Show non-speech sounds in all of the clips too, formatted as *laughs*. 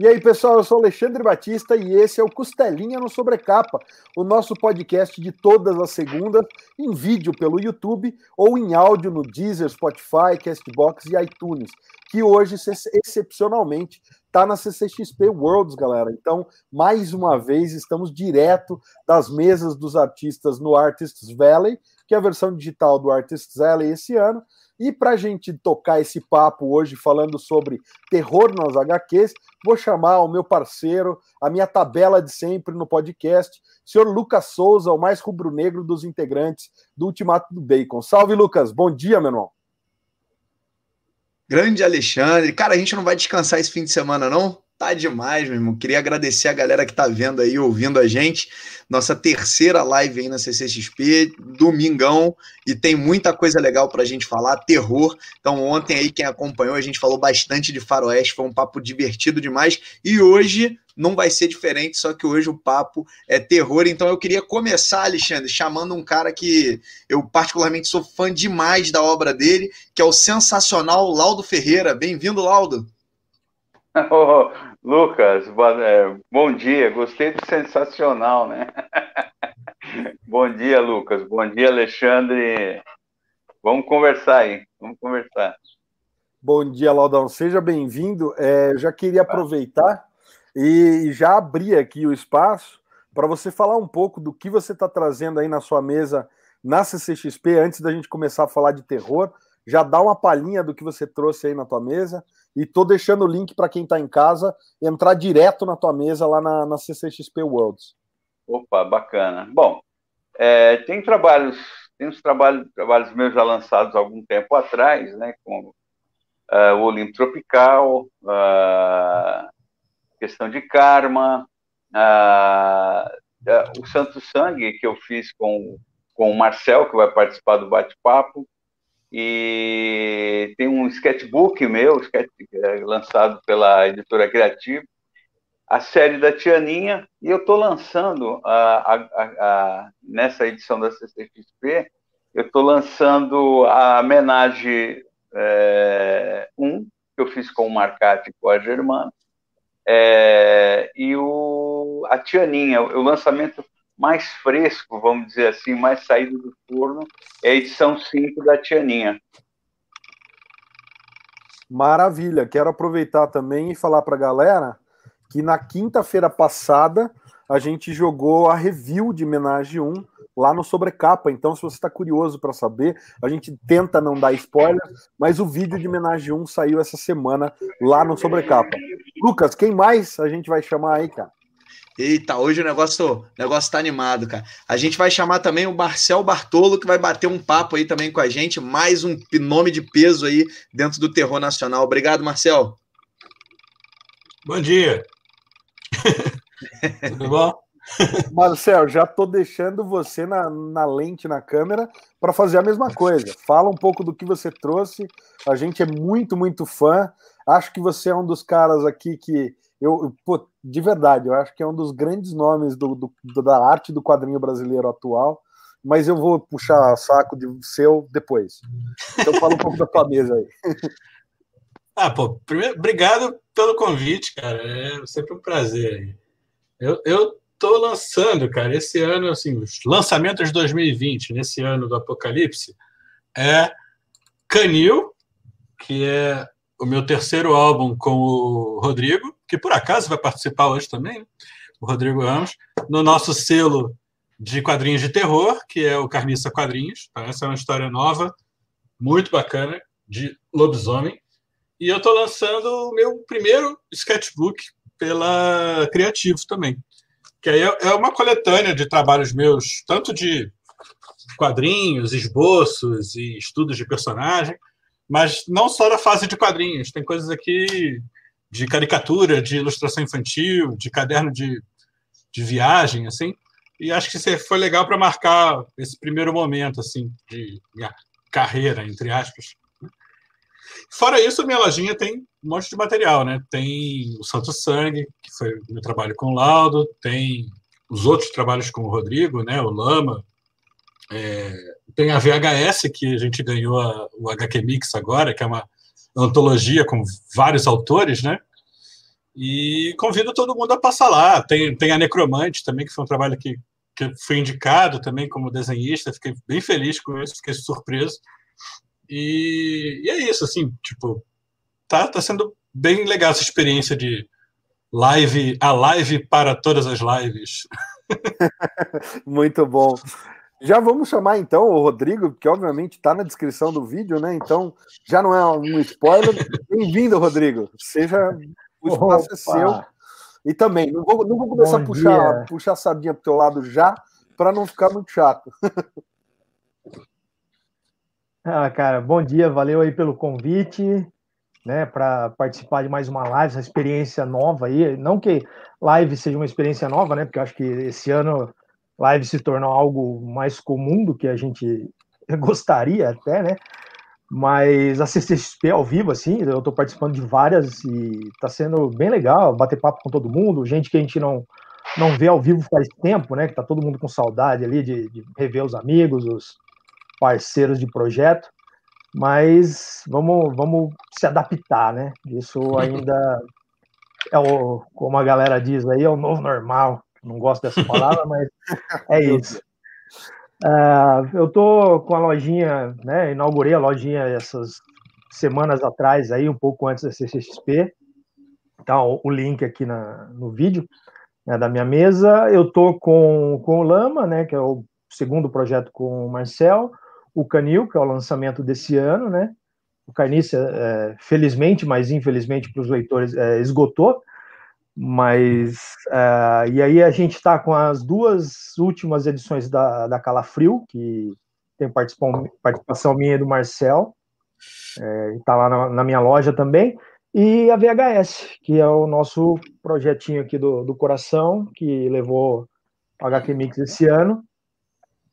E aí, pessoal, eu sou Alexandre Batista e esse é o Costelinha no Sobrecapa, o nosso podcast de todas as segundas, em vídeo pelo YouTube ou em áudio no Deezer, Spotify, Castbox e iTunes, que hoje, excepcionalmente, está na CCXP Worlds, galera. Então, mais uma vez, estamos direto das mesas dos artistas no Artists Valley, que é a versão digital do Artists Valley esse ano, e para a gente tocar esse papo hoje falando sobre terror nas HQs, vou chamar o meu parceiro, a minha tabela de sempre no podcast, senhor Lucas Souza, o mais rubro-negro dos integrantes do Ultimato do Bacon. Salve, Lucas. Bom dia, meu irmão. Grande Alexandre. Cara, a gente não vai descansar esse fim de semana, não? Tá demais, meu irmão. Queria agradecer a galera que tá vendo aí, ouvindo a gente. Nossa terceira live aí na CCXP, domingão, e tem muita coisa legal pra gente falar, terror. Então, ontem aí, quem acompanhou, a gente falou bastante de faroeste, foi um papo divertido demais. E hoje não vai ser diferente, só que hoje o papo é terror. Então, eu queria começar, Alexandre, chamando um cara que eu particularmente sou fã demais da obra dele, que é o sensacional Laudo Ferreira. Bem-vindo, Laudo. *laughs* Oh, Lucas, é, bom dia. Gostei do sensacional, né? *laughs* bom dia, Lucas. Bom dia, Alexandre. Vamos conversar aí. Vamos conversar. Bom dia, Laudão. Seja bem-vindo. É, já queria aproveitar e já abrir aqui o espaço para você falar um pouco do que você está trazendo aí na sua mesa na CCXP antes da gente começar a falar de terror já dá uma palhinha do que você trouxe aí na tua mesa e tô deixando o link para quem está em casa entrar direto na tua mesa lá na, na CCXP Worlds. Opa, bacana. Bom, é, tem trabalhos, tem uns trabalhos, trabalhos meus já lançados há algum tempo atrás, né, como uh, o Olimpo Tropical, uh, questão de karma, uh, o Santo Sangue que eu fiz com, com o Marcel, que vai participar do bate-papo, e tem um sketchbook meu, é, lançado pela editora Criativa, a série da Tianinha, e eu estou lançando, a, a, a, nessa edição da CCXP, eu estou lançando a homenagem é, 1, que eu fiz com o Marcati e com a Germana, é, e o, a Tianinha, o lançamento mais fresco, vamos dizer assim, mais saído do forno, é a edição 5 da Tianinha. Maravilha. Quero aproveitar também e falar para a galera que na quinta-feira passada a gente jogou a review de Menage 1 lá no Sobrecapa. Então, se você está curioso para saber, a gente tenta não dar spoiler, mas o vídeo de Menage 1 saiu essa semana lá no Sobrecapa. Lucas, quem mais a gente vai chamar aí, cara? Eita, hoje o negócio, o negócio tá animado, cara. A gente vai chamar também o Marcel Bartolo, que vai bater um papo aí também com a gente, mais um nome de peso aí dentro do terror nacional. Obrigado, Marcel. Bom dia. *laughs* Tudo bom? Marcel, já tô deixando você na, na lente na câmera para fazer a mesma coisa. Fala um pouco do que você trouxe. A gente é muito, muito fã. Acho que você é um dos caras aqui que eu, pô, de verdade, eu acho que é um dos grandes nomes do, do, do, da arte do quadrinho brasileiro atual, mas eu vou puxar saco de seu depois. Então fala um pouco da tua mesa aí. *laughs* Ah, pô, primeiro, obrigado pelo convite, cara. É sempre um prazer. Eu, eu tô lançando, cara, esse ano, assim, os lançamentos de 2020, nesse ano do Apocalipse, é Canil, que é o meu terceiro álbum com o Rodrigo, que por acaso vai participar hoje também, o Rodrigo Ramos, no nosso selo de quadrinhos de terror, que é o Carniça Quadrinhos. Tá? Essa é uma história nova, muito bacana, de lobisomem. E eu estou lançando o meu primeiro sketchbook pela Criativo também. Que aí é, é uma coletânea de trabalhos meus, tanto de quadrinhos, esboços e estudos de personagem, mas não só da fase de quadrinhos. Tem coisas aqui de caricatura, de ilustração infantil, de caderno de, de viagem, assim. E acho que foi legal para marcar esse primeiro momento, assim, de minha carreira, entre aspas. Fora isso, minha lojinha tem um monte de material, né? Tem o Santo Sangue, que foi meu trabalho com o Laudo, tem os outros trabalhos com o Rodrigo, né? O Lama. É, tem a VHS, que a gente ganhou a, o HQ Mix agora, que é uma antologia com vários autores, né? E convido todo mundo a passar lá. Tem, tem a Necromante também, que foi um trabalho que, que fui indicado também como desenhista. Fiquei bem feliz com isso, fiquei surpreso. E, e é isso, assim, tipo, tá, tá sendo bem legal essa experiência de live, a live para todas as lives. *laughs* Muito bom. Já vamos chamar então o Rodrigo, que obviamente está na descrição do vídeo, né? Então já não é um spoiler. Bem-vindo, Rodrigo. Seja o espaço é seu. E também, não vou, não vou começar Bom a puxar, puxar a sardinha para o teu lado já, para não ficar muito chato. *laughs* ah, cara, bom dia, valeu aí pelo convite, né, para participar de mais uma live, essa experiência nova aí. Não que live seja uma experiência nova, né? Porque eu acho que esse ano live se tornou algo mais comum do que a gente *laughs* gostaria até, né? Mas a CCXP ao vivo, assim, eu estou participando de várias e está sendo bem legal bater papo com todo mundo, gente que a gente não, não vê ao vivo faz tempo, né? Que tá todo mundo com saudade ali de, de rever os amigos, os parceiros de projeto. Mas vamos, vamos se adaptar, né? Isso ainda é o, como a galera diz aí, é o novo normal. Não gosto dessa *laughs* palavra, mas é isso. Uh, eu tô com a lojinha, né? Inaugurei a lojinha essas semanas atrás, aí um pouco antes da CCXP. Tá o link aqui na, no vídeo né, da minha mesa. Eu tô com, com o Lama, né? Que é o segundo projeto com o Marcel. O Canil, que é o lançamento desse ano, né? O Carniça, é, felizmente, mas infelizmente para os leitores, é, esgotou. Mas uh, e aí a gente está com as duas últimas edições da, da Calafrio, que tem participação, minha e do Marcel, está tá lá na, na, minha loja também, e a VHS, que é o nosso projetinho aqui do, do coração, que levou o HQ Mix esse ano.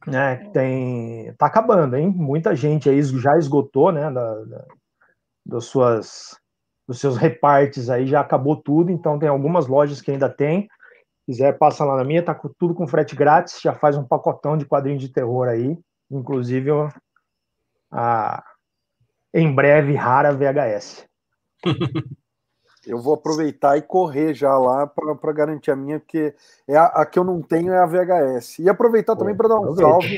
Né, tem tá acabando, hein? Muita gente aí já esgotou, né, da, da das suas dos seus repartes aí já acabou tudo, então tem algumas lojas que ainda tem. Se quiser, passa lá na minha, tá com, tudo com frete grátis, já faz um pacotão de quadrinhos de terror aí, inclusive a, em breve rara VHS. *laughs* Eu vou aproveitar e correr já lá para garantir a minha, porque é a, a, que eu não tenho é a VHS. E aproveitar também para dar um salve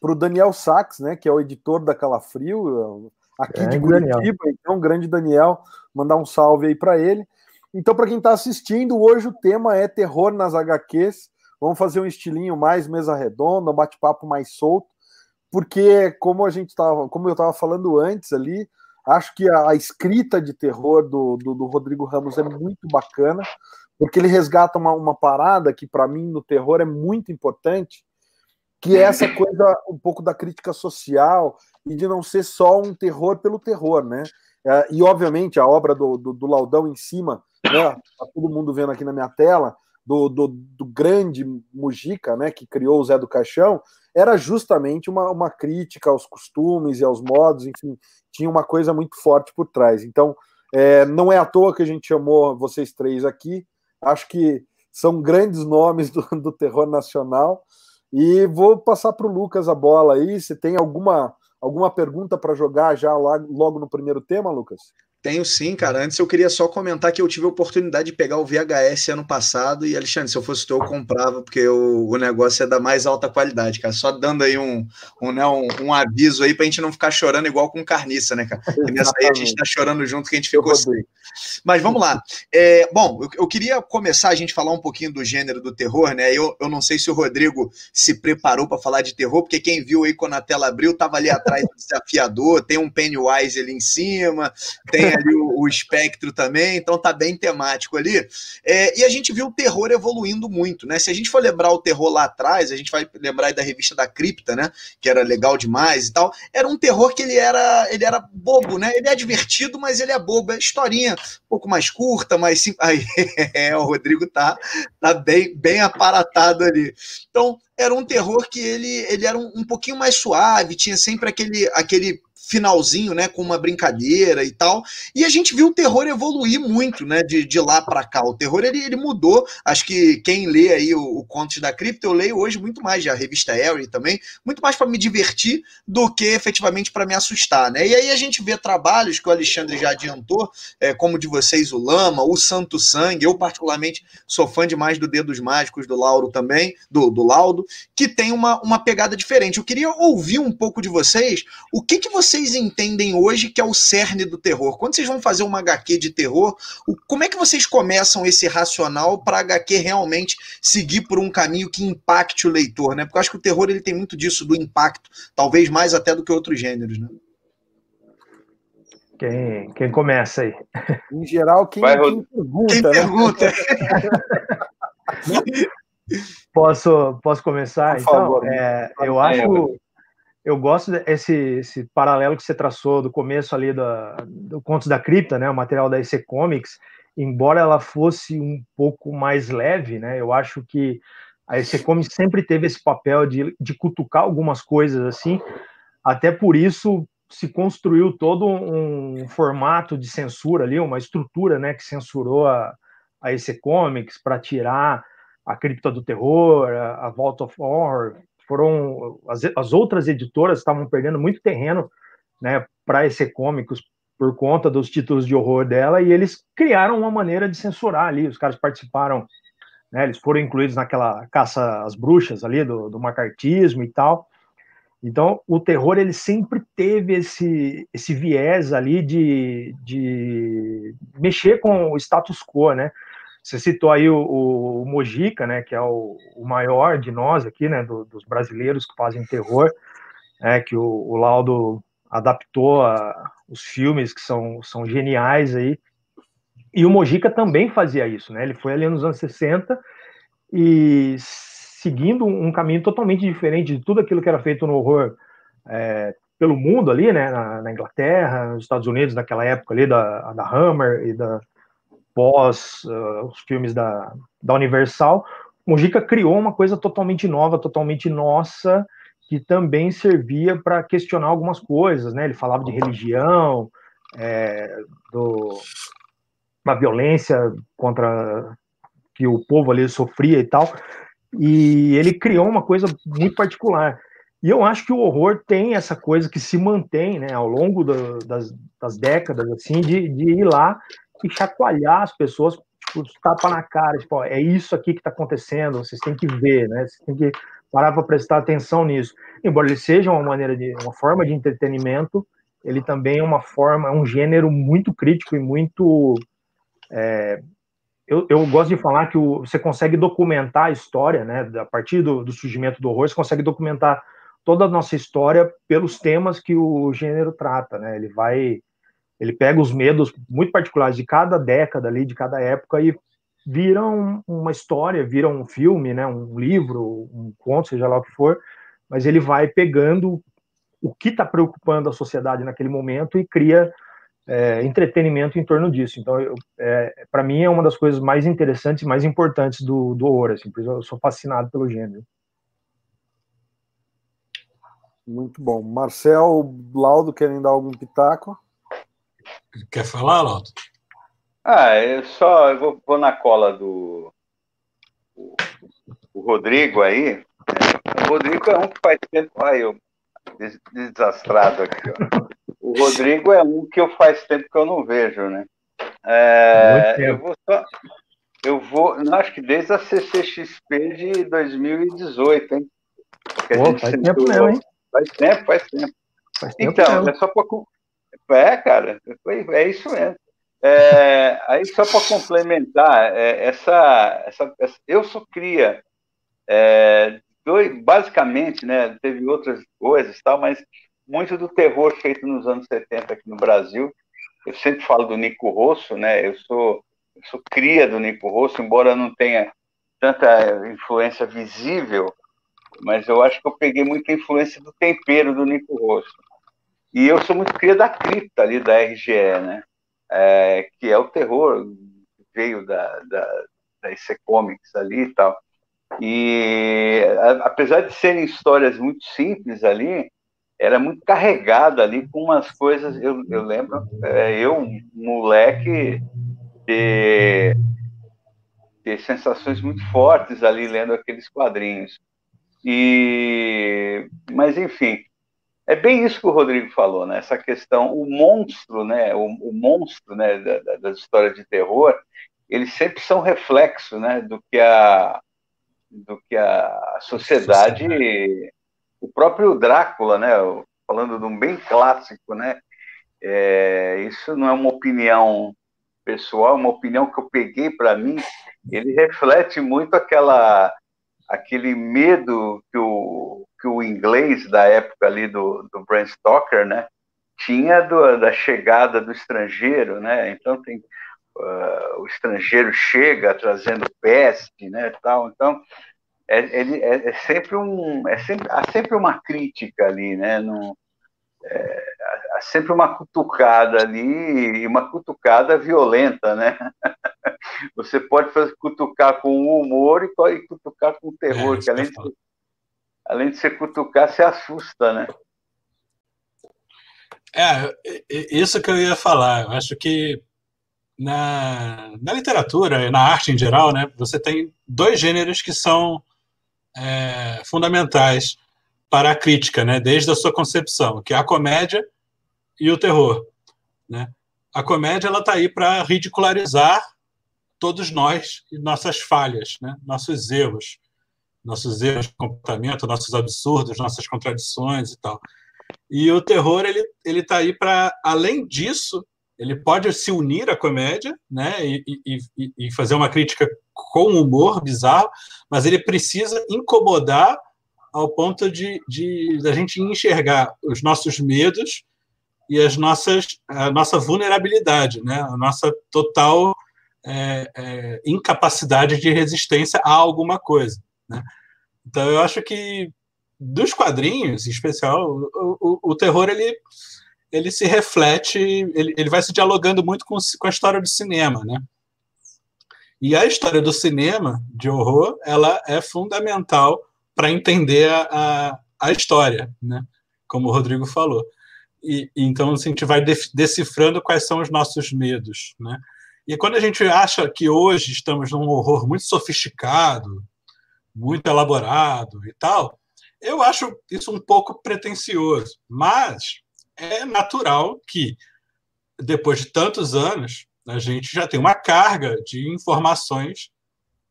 para o Daniel Sachs, né, que é o editor da Calafrio, aqui grande de Curitiba, Daniel. então, grande Daniel, mandar um salve aí para ele. Então, para quem está assistindo, hoje o tema é terror nas HQs. Vamos fazer um estilinho mais mesa redonda, um bate-papo mais solto, porque como a gente tava, como eu estava falando antes ali, acho que a, a escrita de terror do, do, do, Rodrigo Ramos é muito bacana, porque ele resgata uma, uma parada que para mim no terror é muito importante, que é essa coisa um pouco da crítica social e de não ser só um terror pelo terror, né? É, e obviamente a obra do, do, do Laudão em cima, né? Tá todo mundo vendo aqui na minha tela, do, do, do, grande Mujica, né? Que criou o Zé do Caixão, era justamente uma, uma crítica aos costumes e aos modos, enfim, tinha uma coisa muito forte por trás. Então, é, não é à toa que a gente chamou vocês três aqui, acho que são grandes nomes do, do terror nacional. E vou passar para o Lucas a bola aí. Se tem alguma, alguma pergunta para jogar já lá, logo no primeiro tema, Lucas? Tenho sim, cara. Antes eu queria só comentar que eu tive a oportunidade de pegar o VHS ano passado e, Alexandre, se eu fosse tu, eu comprava, porque o, o negócio é da mais alta qualidade, cara. Só dando aí um, um, né, um, um aviso aí pra gente não ficar chorando igual com carniça, né, cara? E nessa aí a gente tá chorando junto que a gente ficou assim. Mas vamos lá. É, bom, eu, eu, queria começar a gente falar um pouquinho do gênero do terror, né? Eu, eu não sei se o Rodrigo se preparou para falar de terror, porque quem viu aí quando a tela abriu, tava ali atrás do *laughs* desafiador, tem um Pennywise ali em cima, tem ali o, o espectro também, então tá bem temático ali. É, e a gente viu o terror evoluindo muito, né? Se a gente for lembrar o terror lá atrás, a gente vai lembrar da revista da Cripta, né? Que era legal demais e tal. Era um terror que ele era, ele era bobo, né? Ele é divertido, mas ele é bobo. É historinha um pouco mais curta, mais. *laughs* Aí, é, o Rodrigo tá, tá bem, bem aparatado ali. Então, era um terror que ele, ele era um, um pouquinho mais suave, tinha sempre aquele, aquele finalzinho, né, com uma brincadeira e tal. E a gente viu o terror evoluir muito, né, de, de lá para cá. O terror ele, ele mudou. Acho que quem lê aí o, o Contos da Cripta, eu leio hoje muito mais, a revista Harry também, muito mais para me divertir do que efetivamente para me assustar, né? E aí a gente vê trabalhos que o Alexandre já adiantou, é, como de vocês, o Lama, o Santo Sangue. Eu, particularmente, sou fã demais do Dedos Mágicos do Lauro também, do, do Laudo, que tem uma, uma pegada diferente. Eu queria ouvir um pouco de vocês o que, que vocês entendem hoje que é o cerne do terror. Quando vocês vão fazer uma HQ de terror, o, como é que vocês começam esse racional para a HQ realmente seguir por um caminho que impacte o leitor, né? Porque eu acho que o terror ele tem muito disso do impacto, talvez mais até do que outros gêneros, né? Quem, quem começa aí? Em geral, quem, Vai, quem pergunta. Quem né? pergunta. *laughs* posso, posso começar? Por então, favor, é, eu acho. Eu gosto desse esse paralelo que você traçou do começo ali do, do Contos da Cripta, né, o material da EC Comics, embora ela fosse um pouco mais leve, né, eu acho que a EC Comics sempre teve esse papel de, de cutucar algumas coisas assim, até por isso se construiu todo um formato de censura ali, uma estrutura, né, que censurou a, a EC Comics para tirar a Cripta do Terror, a, a Vault of Horror, foram as, as outras editoras estavam perdendo muito terreno, né, para EC Comics por conta dos títulos de horror dela e eles criaram uma maneira de censurar ali, os caras participaram, né, eles foram incluídos naquela caça às bruxas ali do, do macartismo e tal, então, o terror ele sempre teve esse, esse viés ali de, de mexer com o status quo, né? Você citou aí o, o, o Mojica, né, que é o, o, maior de nós aqui, né, do, dos brasileiros que fazem terror, é que o, o Laudo adaptou a, os filmes que são, são geniais aí. E o Mojica também fazia isso, né? Ele foi ali nos anos 60 e seguindo um caminho totalmente diferente de tudo aquilo que era feito no horror é, pelo mundo ali, né, na, na, Inglaterra, nos Estados Unidos, naquela época ali da, da Hammer e da pós uh, os filmes da, da Universal, Mujica criou uma coisa totalmente nova, totalmente nossa, que também servia para questionar algumas coisas, né? Ele falava de religião, é, do, uma violência contra que o povo ali sofria e tal. E ele criou uma coisa muito particular. E eu acho que o horror tem essa coisa que se mantém né, ao longo do, das, das, décadas, assim, de, de, ir lá e chacoalhar as pessoas, tipo, tapa na cara, tipo, é isso aqui que está acontecendo, vocês têm que ver, né? Vocês têm que parar para prestar atenção nisso. Embora ele seja uma maneira de uma forma de entretenimento, ele também é uma forma, é um gênero muito crítico e muito é, eu, eu, gosto de falar que o, você consegue documentar a história, né? A partir do, do, surgimento do horror, você consegue documentar toda a nossa história pelos temas que o gênero trata, né? Ele vai, ele pega os medos muito particulares de cada década ali, de cada época e vira um, uma história, vira um filme, né? Um livro, um conto, seja lá o que for, mas ele vai pegando o que está preocupando a sociedade naquele momento e cria é, entretenimento em torno disso. Então, é, para mim, é uma das coisas mais interessantes e mais importantes do, do horror. Assim, eu sou fascinado pelo gênero. Muito bom. Marcel, Laudo, querem dar algum pitaco? Quer falar, Laudo? Ah, eu só eu vou, vou na cola do o, o Rodrigo aí. O Rodrigo é um que faz tempo. Ai, eu desastrado aqui. Ó. O Rodrigo é um que eu faz tempo que eu não vejo, né? É, eu vou só, eu vou, não, acho que desde a CCXP de 2018, hein? Pô, faz tempo mesmo, hein? Faz tempo, faz tempo. Faz tempo então, mesmo. é só para é, cara, é isso mesmo. É, aí só para complementar, é, essa, essa, essa, eu sou cria, é, dois, basicamente, né? Teve outras coisas, tal, mas muito do terror feito nos anos 70 aqui no Brasil. Eu sempre falo do Nico Rosso, né? Eu sou, eu sou cria do Nico Rosso, embora não tenha tanta influência visível, mas eu acho que eu peguei muita influência do tempero do Nico Rosso. E eu sou muito cria da cripta ali da RGE, né? É, que é o terror que veio da, da, da IC Comics ali e tal. E a, apesar de serem histórias muito simples ali, era muito carregada ali com umas coisas. Eu, eu lembro, é, eu, moleque, ter, ter sensações muito fortes ali lendo aqueles quadrinhos. E, mas enfim, é bem isso que o Rodrigo falou, né? Essa questão, o monstro, né? O, o monstro, né? Da, das histórias de terror, eles sempre são reflexo, né? Do que a do que a sociedade, o próprio Drácula, né? Falando de um bem clássico, né? É, isso não é uma opinião pessoal, é uma opinião que eu peguei para mim. Ele reflete muito aquela aquele medo que o, que o inglês da época ali do, do Bram Stoker, né, tinha do, da chegada do estrangeiro, né? Então tem uh, o estrangeiro chega trazendo peste, né, tal. Então é, ele é, é, sempre um, é sempre há sempre uma crítica ali, né? No, é, há sempre uma cutucada ali, e uma cutucada violenta, né? *laughs* Você pode fazer, cutucar com humor e pode cutucar com terror, é, que além de, além de você cutucar, você assusta, né? É, isso que eu ia falar. Eu acho que na, na literatura e na arte em geral, né, você tem dois gêneros que são é, fundamentais para a crítica, né, desde a sua concepção, que é a comédia e o terror. Né? A comédia ela está aí para ridicularizar todos nós e nossas falhas, né? nossos erros, nossos erros de comportamento, nossos absurdos, nossas contradições e tal. E o terror ele ele está aí para além disso ele pode se unir à comédia, né, e, e, e fazer uma crítica com humor bizarro, mas ele precisa incomodar ao ponto de, de da gente enxergar os nossos medos e as nossas a nossa vulnerabilidade, né, a nossa total é, é, incapacidade de resistência a alguma coisa. Né? Então, eu acho que dos quadrinhos, em especial, o, o, o terror ele, ele se reflete, ele, ele vai se dialogando muito com, com a história do cinema, né? E a história do cinema de horror, ela é fundamental para entender a, a, a, história, né? Como o Rodrigo falou. E, então assim, a gente vai decifrando quais são os nossos medos, né? E quando a gente acha que hoje estamos num horror muito sofisticado, muito elaborado e tal, eu acho isso um pouco pretensioso. Mas é natural que, depois de tantos anos, a gente já tem uma carga de informações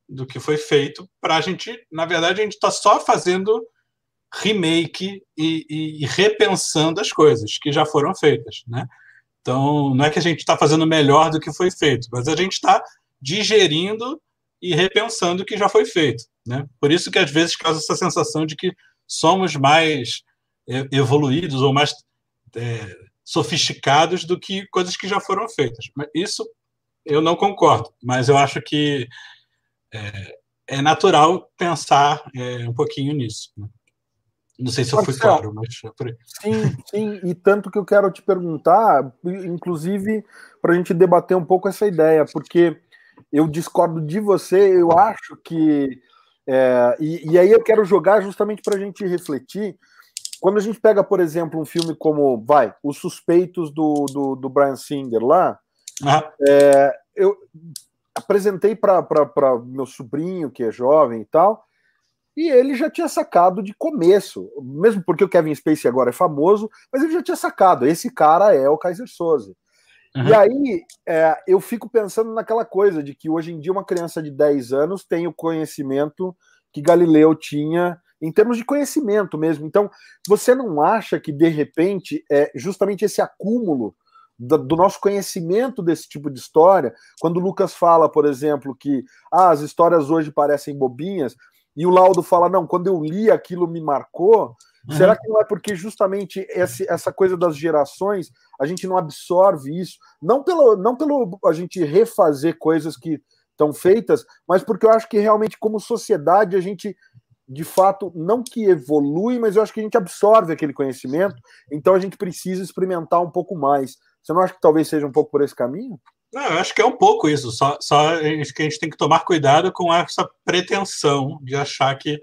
do que foi feito para a gente. Na verdade, a gente está só fazendo remake e, e, e, repensando as coisas que já foram feitas, né? Então, não é que a gente está fazendo melhor do que foi feito, mas a gente está digerindo e repensando o que já foi feito. Né? Por isso que às vezes causa essa sensação de que somos mais é, evoluídos ou mais é, sofisticados do que coisas que já foram feitas. Isso eu não concordo, mas eu acho que é, é natural pensar é, um pouquinho nisso. Né? Não sei se eu fui claro, mas é. Sim, sim, e tanto que eu quero te perguntar, inclusive, para a gente debater um pouco essa ideia, porque eu discordo de você, eu acho que. É, e, e, aí eu quero jogar justamente para a gente refletir. Quando a gente pega, por exemplo, um filme como, vai, Os Suspeitos do, do, do Brian Singer lá, ah. é, eu apresentei para meu sobrinho, que é jovem e tal, e ele já tinha sacado de começo, mesmo porque o Kevin Spacey agora é famoso, mas ele já tinha sacado, esse cara é o Kaiser Soze. Uhum. E aí é, eu fico pensando naquela coisa de que hoje em dia uma criança de 10 anos tem o conhecimento que Galileu tinha em termos de conhecimento mesmo. Então, você não acha que, de repente, é justamente esse acúmulo do, do, nosso conhecimento desse tipo de história, quando Lucas fala, por exemplo, que ah, as histórias hoje parecem bobinhas, e o laudo fala: não, quando eu li aquilo me marcou. Uhum. Será que não é porque justamente esse, essa coisa das gerações a gente não absorve isso? Não pelo, não pelo a gente refazer coisas que estão feitas, mas porque eu acho que realmente, como sociedade, a gente de fato, não que evolui, mas eu acho que a gente absorve aquele conhecimento, então a gente precisa experimentar um pouco mais. Você não acha que talvez seja um pouco por esse caminho? Não, eu acho que é um pouco isso, só, só que a gente tem que tomar cuidado com essa pretensão de achar que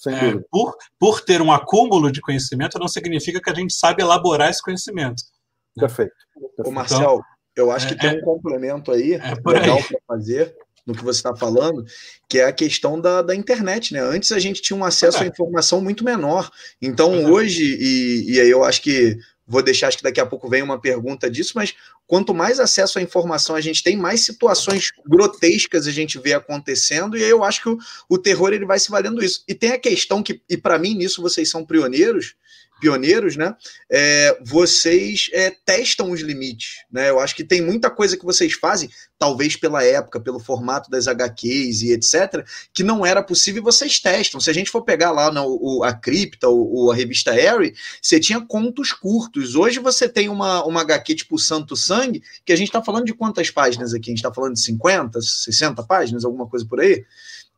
sem é, dúvida. Por, por ter um acúmulo de conhecimento, não significa que a gente sabe elaborar esse conhecimento. Né? Perfeito. Ô, Marcel, então, eu acho que é, tem um complemento aí, é legal para fazer no que você está falando, que é a questão da, da internet, né? Antes a gente tinha um acesso à informação muito menor. Então, hoje, e, e aí eu acho que vou deixar, acho que daqui a pouco vem uma pergunta disso, mas quanto mais acesso à informação a gente tem, mais situações grotescas a gente vê acontecendo, e aí eu acho que o, o terror ele vai se valendo isso. E tem a questão que, e para mim nisso vocês são pioneiros, pioneiros, né? É, vocês é, testam os limites, né? Eu acho que tem muita coisa que vocês fazem, talvez pela época, pelo formato das HQs e etc., que não era possível e vocês testam. Se a gente for pegar lá no, a cripta, ou a revista Harry, você tinha contos curtos. Hoje você tem uma, uma HQ tipo Santo Sangue, que a gente está falando de quantas páginas aqui? A gente está falando de 50, 60 páginas, alguma coisa por aí?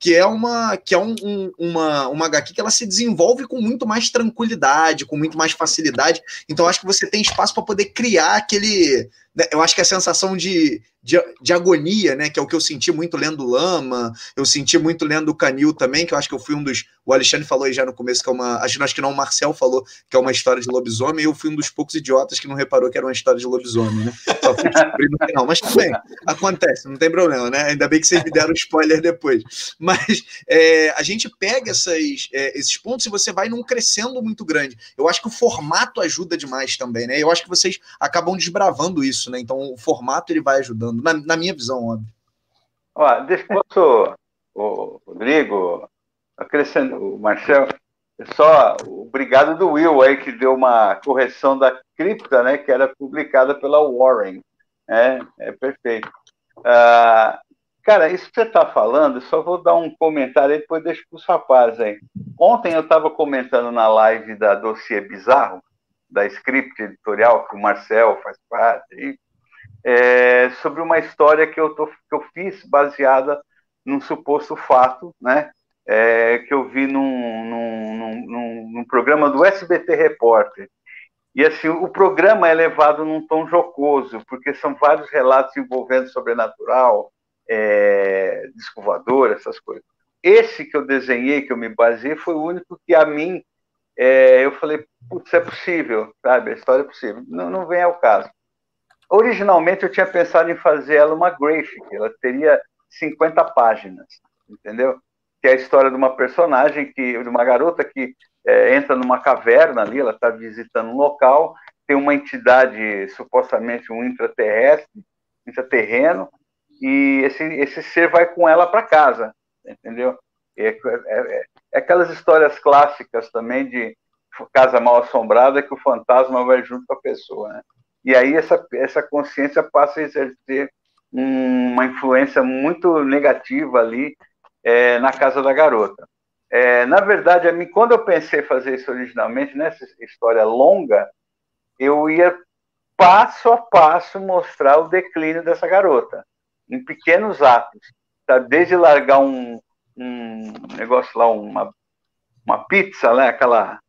Que é uma que é um, um, uma, uma HQ que ela se desenvolve com muito mais tranquilidade, com muito mais facilidade. Então acho que você tem espaço para poder criar aquele eu acho que a sensação de, de, de, agonia, né, que é o que eu senti muito lendo Lama, eu senti muito lendo Canil também, que eu acho que eu fui um dos. O Alexandre falou aí já no começo que é uma. Acho, acho que não, o Marcel falou que é uma história de lobisomem, e eu fui um dos poucos idiotas que não reparou que era uma história de lobisomem, né? Só fui descobrir no final. Mas tudo bem, acontece, não tem problema, né? Ainda bem que vocês me deram spoiler depois. Mas é, a gente pega essas, é, esses pontos e você vai num crescendo muito grande. Eu acho que o formato ajuda demais também, né? Eu acho que vocês acabam desbravando isso isso, né? Então o formato ele vai ajudando, na, na minha visão, óbvio. Ó, deixa posso, o Rodrigo, acrescento, o Marcel, só obrigado do Will aí que deu uma correção da cripta, né? Que era publicada pela Warren. É, é perfeito. Ah, cara, isso que você está falando, só vou dar um comentário aí, depois deixo para os rapazes aí. Ontem eu estava comentando na live da Dossiê Bizarro, da script editorial, que o Marcel faz parte, é, sobre uma história que eu, tô, que eu fiz baseada num suposto fato, né? É, que eu vi num, num, num, num, programa do SBT Repórter. E assim, o programa é levado num tom jocoso, porque são vários relatos envolvendo sobrenatural, é, essas coisas. Esse que eu desenhei, que eu me baseei, foi o único que a mim é, eu falei, putz, é possível, sabe? A história é possível. Não, não vem ao caso. Originalmente eu tinha pensado em fazer ela uma graphic, ela teria 50 páginas, entendeu? Que é a história de uma personagem, que, de uma garota que é, entra numa caverna ali, ela está visitando um local, tem uma entidade, supostamente um intraterrestre, intraterreno, e esse, esse ser vai com ela para casa, entendeu? É, é, é, aquelas histórias clássicas também de casa mal assombrada que o fantasma vai junto com a pessoa, né? E aí essa, essa consciência passa a exercer uma influência muito negativa ali é, na casa da garota. É, na verdade, a mim, quando eu pensei fazer isso originalmente, nessa história longa, eu ia passo a passo mostrar o declínio dessa garota, em pequenos atos. Tá? Desde largar um, um negócio lá, uma, uma pizza, né? Aquela.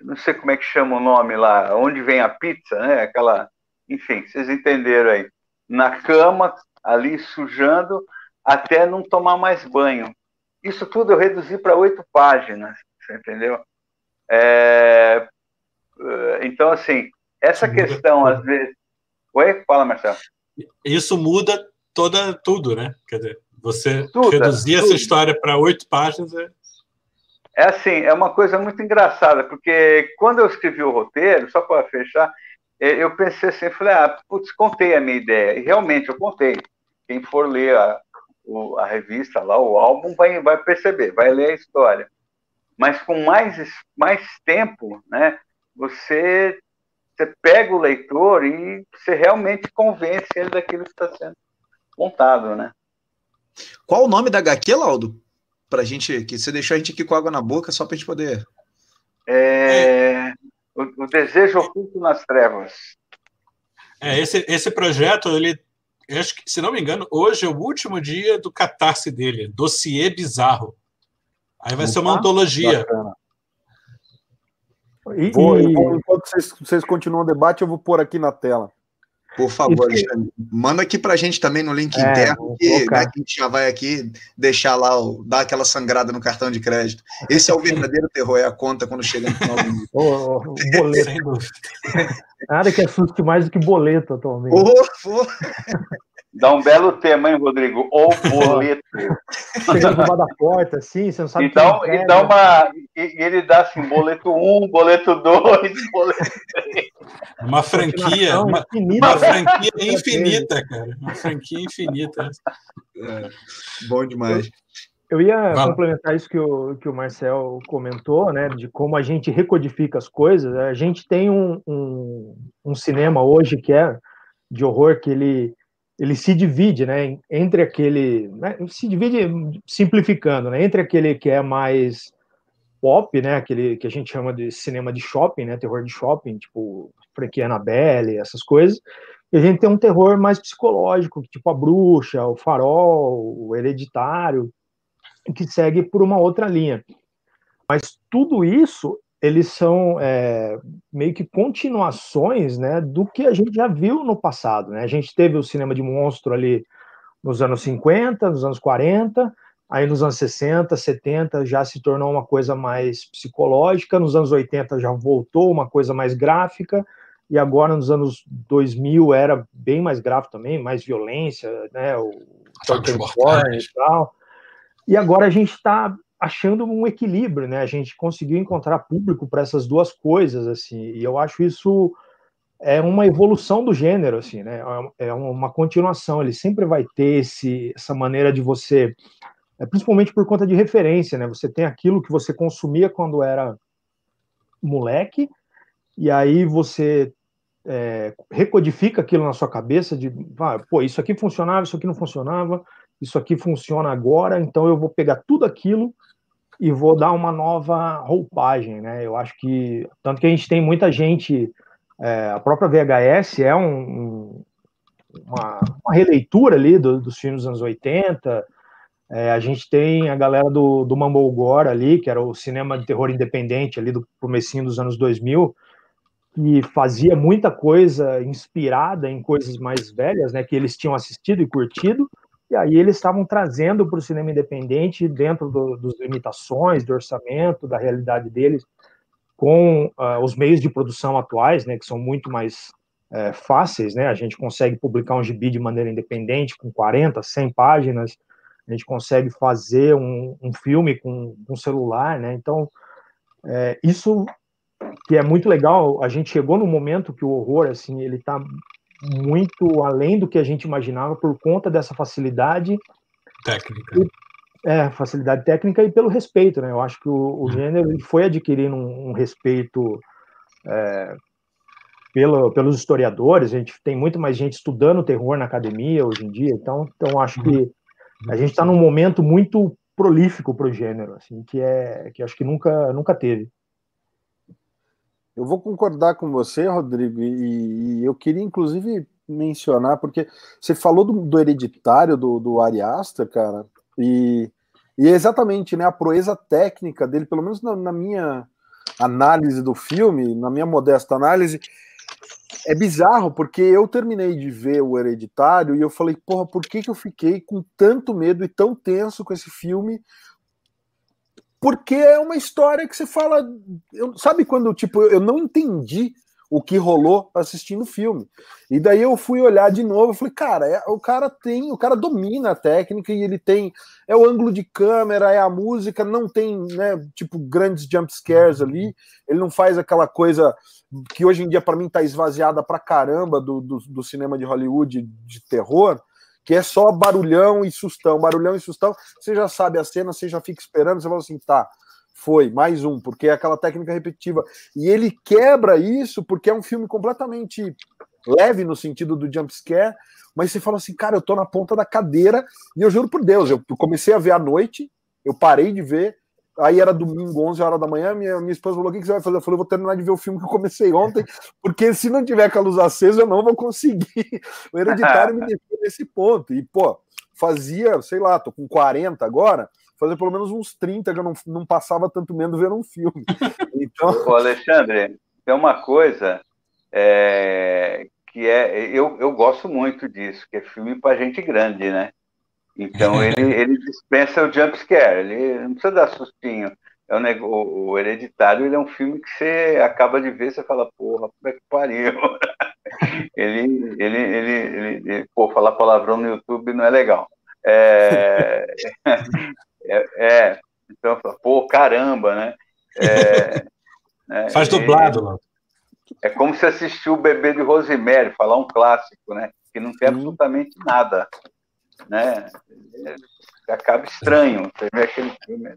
Não sei como é que chama o nome lá, onde vem a pizza, né? Aquela. Enfim, vocês entenderam aí. Na cama, ali sujando, até não tomar mais banho. Isso tudo eu reduzi para oito páginas, você entendeu? É... Então, assim, essa questão, às vezes. Oi? Fala, Marcelo. Isso muda toda tudo, né? Quer dizer, você tudo, reduzir tudo. essa história para oito páginas é... é assim, é uma coisa muito engraçada, porque quando eu escrevi o roteiro, só para fechar, é, eu pensei assim, falei, ah, putz, contei a minha ideia. E realmente eu contei. Quem for ler a, o, a revista lá, o álbum, vai, vai perceber, vai ler a história. Mas com mais, mais tempo, né, você, você pega o leitor e você realmente convence ele daquilo que está sendo montado, né? Qual o nome da HQ, Laudo? Pra gente, que você deixou a gente aqui com água na boca, só pra gente poder. É... O, o, Desejo Oculto nas Trevas. É, esse, esse projeto, ele. acho que, se não me engano, hoje é o último dia do catarse dele, Dossiê Bizarro. Aí vai Opa, ser uma antologia. E, e... Vou, enquanto vocês, vocês continuam o debate, eu vou pôr aqui na tela. Por favor, Alexandre, manda aqui pra gente também no link é, interno, que né, a gente já vai aqui deixar lá, dar aquela sangrada no cartão de crédito. Esse é o verdadeiro *laughs* terror, é a conta quando chega no final do mês. o, *laughs* boleto. Nada que assuste mais do que boleto atualmente. Oh, Dá um belo tema, hein, Rodrigo? O boleto. Chegando do da porta, assim, você não sabe então, que então uma, ele dá assim, boleto 1, boleto 2, *laughs* boleto 3. Uma franquia, uma, infinita, uma franquia *laughs* infinita, cara. Uma franquia infinita. É, bom demais. Eu ia Fala. complementar isso que o, que o Marcel comentou, né, de como a gente recodifica as coisas. A gente tem um, um, um cinema hoje que é de horror, que ele ele se divide, né, entre aquele, né, se divide simplificando, né, entre aquele que é mais pop, né, aquele que a gente chama de cinema de shopping, né, terror de shopping, tipo franquia Annabelle, essas coisas, e a gente tem um terror mais psicológico, tipo a bruxa, o farol, o hereditário, que segue por uma outra linha. Mas tudo isso eles são é, meio que continuações né, do que a gente já viu no passado. Né? A gente teve o cinema de monstro ali nos anos 50, nos anos 40, aí nos anos 60, 70 já se tornou uma coisa mais psicológica, nos anos 80 já voltou uma coisa mais gráfica, e agora nos anos 2000 era bem mais gráfico também, mais violência, né, o e tal. E agora a gente está achando um equilíbrio, né? A gente conseguiu encontrar público para essas duas coisas, assim, e eu acho isso é uma evolução do gênero, assim, né? É, é uma continuação. Ele sempre vai ter esse, essa maneira de você, é, principalmente por conta de referência, né? Você tem aquilo que você consumia quando era moleque, e aí você é, recodifica aquilo na sua cabeça de, ah, pô, isso aqui funcionava, isso aqui não funcionava, isso aqui funciona agora, então eu vou pegar tudo aquilo e vou dar uma nova roupagem, né? Eu acho que tanto que a gente tem muita gente, é, a própria VHS é um, uma, uma, releitura ali do, dos filmes dos anos 80. É, a gente tem a galera do, do Mumble Gore ali, que era o cinema de terror independente ali do comecinho dos anos 2000, que fazia muita coisa inspirada em coisas mais velhas, né? Que eles tinham assistido e curtido e aí eles estavam trazendo para o cinema independente, dentro do, dos limitações, do orçamento, da realidade deles, com uh, os meios de produção atuais, né, que são muito mais é, fáceis, né, a gente consegue publicar um gibi de maneira independente, com 40, 100 páginas, a gente consegue fazer um, um filme com um celular, né, então é, isso que é muito legal, a gente chegou no momento que o horror, assim, ele está muito além do que a gente imaginava por conta dessa facilidade técnica. E, é, facilidade técnica e pelo respeito, né? Eu acho que o, o uhum. gênero foi adquirindo um, um respeito é, pelo, pelos historiadores. A gente tem muito mais gente estudando terror na academia hoje em dia, então, então acho que uhum. a gente está num momento muito prolífico para o gênero, assim, que é que acho que nunca nunca teve. Eu vou concordar com você, Rodrigo, e, e eu queria inclusive mencionar, porque você falou do, do hereditário do, do Ari cara, e, e é exatamente né, a proeza técnica dele, pelo menos na, na minha análise do filme, na minha modesta análise, é bizarro, porque eu terminei de ver o Hereditário e eu falei, porra, por que, que eu fiquei com tanto medo e tão tenso com esse filme porque é uma história que você fala. Eu, sabe quando, tipo, eu não entendi o que rolou assistindo o filme. E daí eu fui olhar de novo, eu falei, cara, é, o cara tem, o cara domina a técnica e ele tem é o ângulo de câmera, é a música, não tem, né, tipo grandes jump scares ali. Ele não faz aquela coisa que hoje em dia para mim tá esvaziada pra caramba do, do, do cinema de Hollywood de terror que é só barulhão e sustão, barulhão e sustão. Você já sabe a cena, você já fica esperando, você fala assim, tá, foi, mais um, porque é aquela técnica repetitiva. E ele quebra isso porque é um filme completamente leve no sentido do jump scare, mas você fala assim, cara, eu tô na ponta da cadeira, e eu juro por Deus, eu comecei a ver à noite, eu parei de ver, Aí era domingo, 11 horas da manhã, minha, minha esposa falou: O que, que você vai fazer? Eu falei: vou terminar de ver o filme que eu comecei ontem, porque se não tiver com a luz acesa, eu não vou conseguir. O hereditário me *laughs* deixou nesse ponto. E, pô, fazia, sei lá, tô com 40 agora, fazia pelo menos uns 30 que eu não, não passava tanto medo vendo um filme. *laughs* Então. Ô, Alexandre, tem uma coisa é, que é eu, eu gosto muito disso, que é filme para gente grande, né? Então ele, *laughs* ele dispensa o jump scare, ele não precisa dar sustinho. É um, o, o Hereditário ele é um filme que você acaba de ver, você fala, porra, como é que pariu? *laughs* ele, ele, ele, ele, pô, falar palavrão no YouTube não é legal. É, *laughs* é, é então, pô, caramba, né? É, é Faz dublado, mano. É como se assistir o Bebê de Rosemary, falar um clássico, né? Que não tem absolutamente nada, né? É, acaba estranho você vê aquele filme.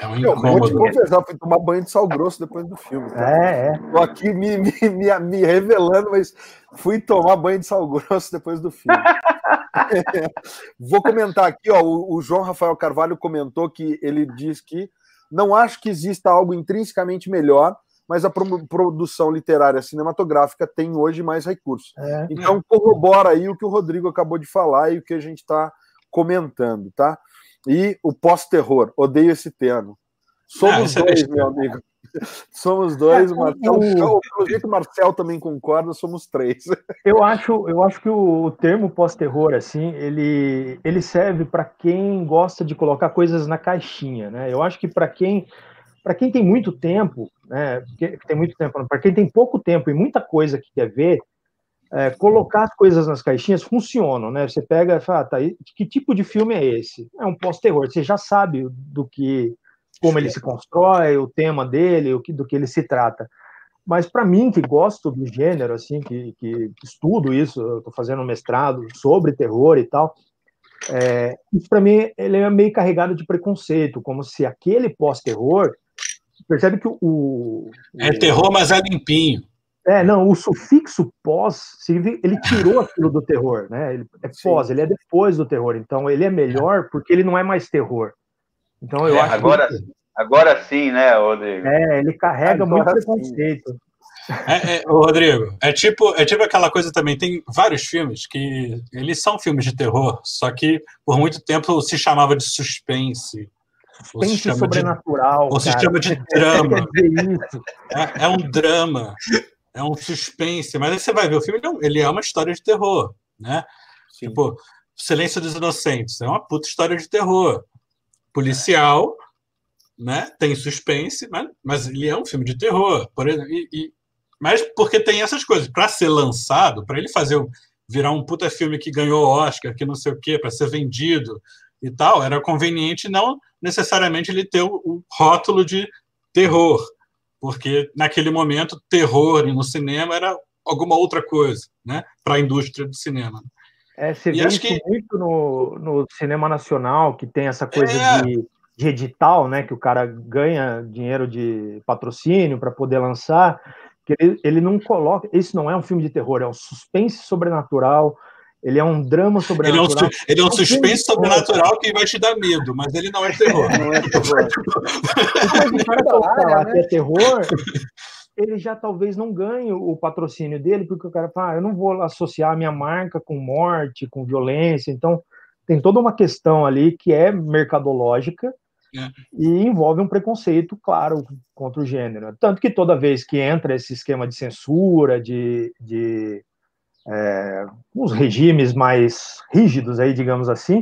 É um eu vou te confessar, fui tomar banho de sal grosso depois do filme. Tá? É, é. Tô aqui me, me, me, me, revelando, mas fui tomar banho de sal grosso depois do filme. *laughs* vou comentar aqui, ó. O, o, João Rafael Carvalho comentou que ele diz que não acho que exista algo intrinsecamente melhor, mas a produção literária cinematográfica tem hoje mais recursos. É. Então corrobora aí o que o Rodrigo acabou de falar e o que a gente está comentando, tá? E o pós-terror, odeio esse termo. Somos ah, dois, é meu amigo. Somos dois, é, Marcel, o... pelo jeito o Marcel também concorda, somos três. Eu acho, eu acho que o, o termo pós-terror, assim, ele, ele serve para quem gosta de colocar coisas na caixinha, né? Eu acho que para quem para quem tem muito tempo, né? Tem muito tempo, para quem tem pouco tempo e muita coisa que quer ver, é, colocar as coisas nas caixinhas funcionam, né? Você pega e fala, ah, tá, que tipo de filme é esse? É um pós-terror, você já sabe do que, como ele se constrói, o tema dele, o que, do que ele se trata. Mas para mim, que gosto do gênero, assim, que, que estudo isso, estou fazendo um mestrado sobre terror e tal, é, isso para mim ele é meio carregado de preconceito, como se aquele pós-terror percebe que o, o, É terror, mas é limpinho. É, não, o sufixo pós, ele tirou aquilo do terror, né? Ele é pós, Sim. ele é depois do terror. Então ele é melhor porque ele não é mais terror. Então eu é, acho agora, que... agora sim, né, Rodrigo? É, ele carrega agora muito preconceito. É, é, Rodrigo, é tipo, é tipo aquela coisa também. Tem vários filmes que eles são filmes de terror, só que por muito tempo se chamava de suspense. Suspense sobrenatural. De, ou se chama de drama. É, é, um drama é um suspense, mas aí você vai ver o filme, ele é uma história de terror, né? Sim. Tipo, Silêncio dos Inocentes é uma puta história de terror. Policial, né? Tem suspense, mas, mas ele é um filme de terror, por exemplo, e, e mas porque tem essas coisas. Para ser lançado, para ele fazer virar um puta filme que ganhou Oscar, que não sei o quê, para ser vendido e tal, era conveniente não necessariamente ele ter o, rótulo de terror porque naquele momento terror no cinema era alguma outra coisa, né, para a indústria do cinema. É, você e vê que... muito no, no cinema nacional, que tem essa coisa é... de, de edital, né, que o cara ganha dinheiro de patrocínio para poder lançar, que ele, ele não coloca, isso não é um filme de terror, é um suspense sobrenatural, ele é um drama sobrenatural. Ele é um, ele é um suspense sobrenatural que vai te dar medo, mas ele não é terror. Não é terror. então, o cara falar que é terror, ele já talvez não ganhe o patrocínio dele, porque o cara fala, ah, eu não vou associar a minha marca com morte, com violência. Então, tem toda uma questão ali que é mercadológica é. e envolve um preconceito, claro, contra o gênero. Tanto que toda vez que entra esse esquema de censura, de, de é, uns regimes mais rígidos aí, digamos assim,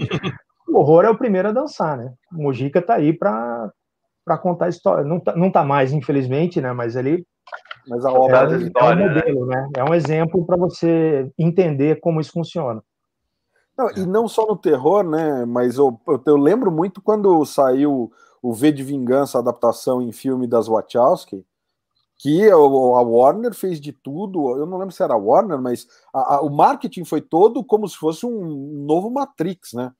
o horror é o primeiro a dançar, né? O Mojica tá aí para para contar a história. Não tá, não tá mais, infelizmente, né? Mas ele mas a obra é, história, é um modelo, né? né? É um exemplo para você entender como isso funciona. Não, e não só no terror, né? Mas eu, eu, eu, lembro muito quando saiu o V de Vingança, a adaptação em filme das Wachowski, que a Warner fez de tudo. Eu não lembro se era a Warner, mas a, a, o marketing foi todo como se fosse um novo Matrix, né?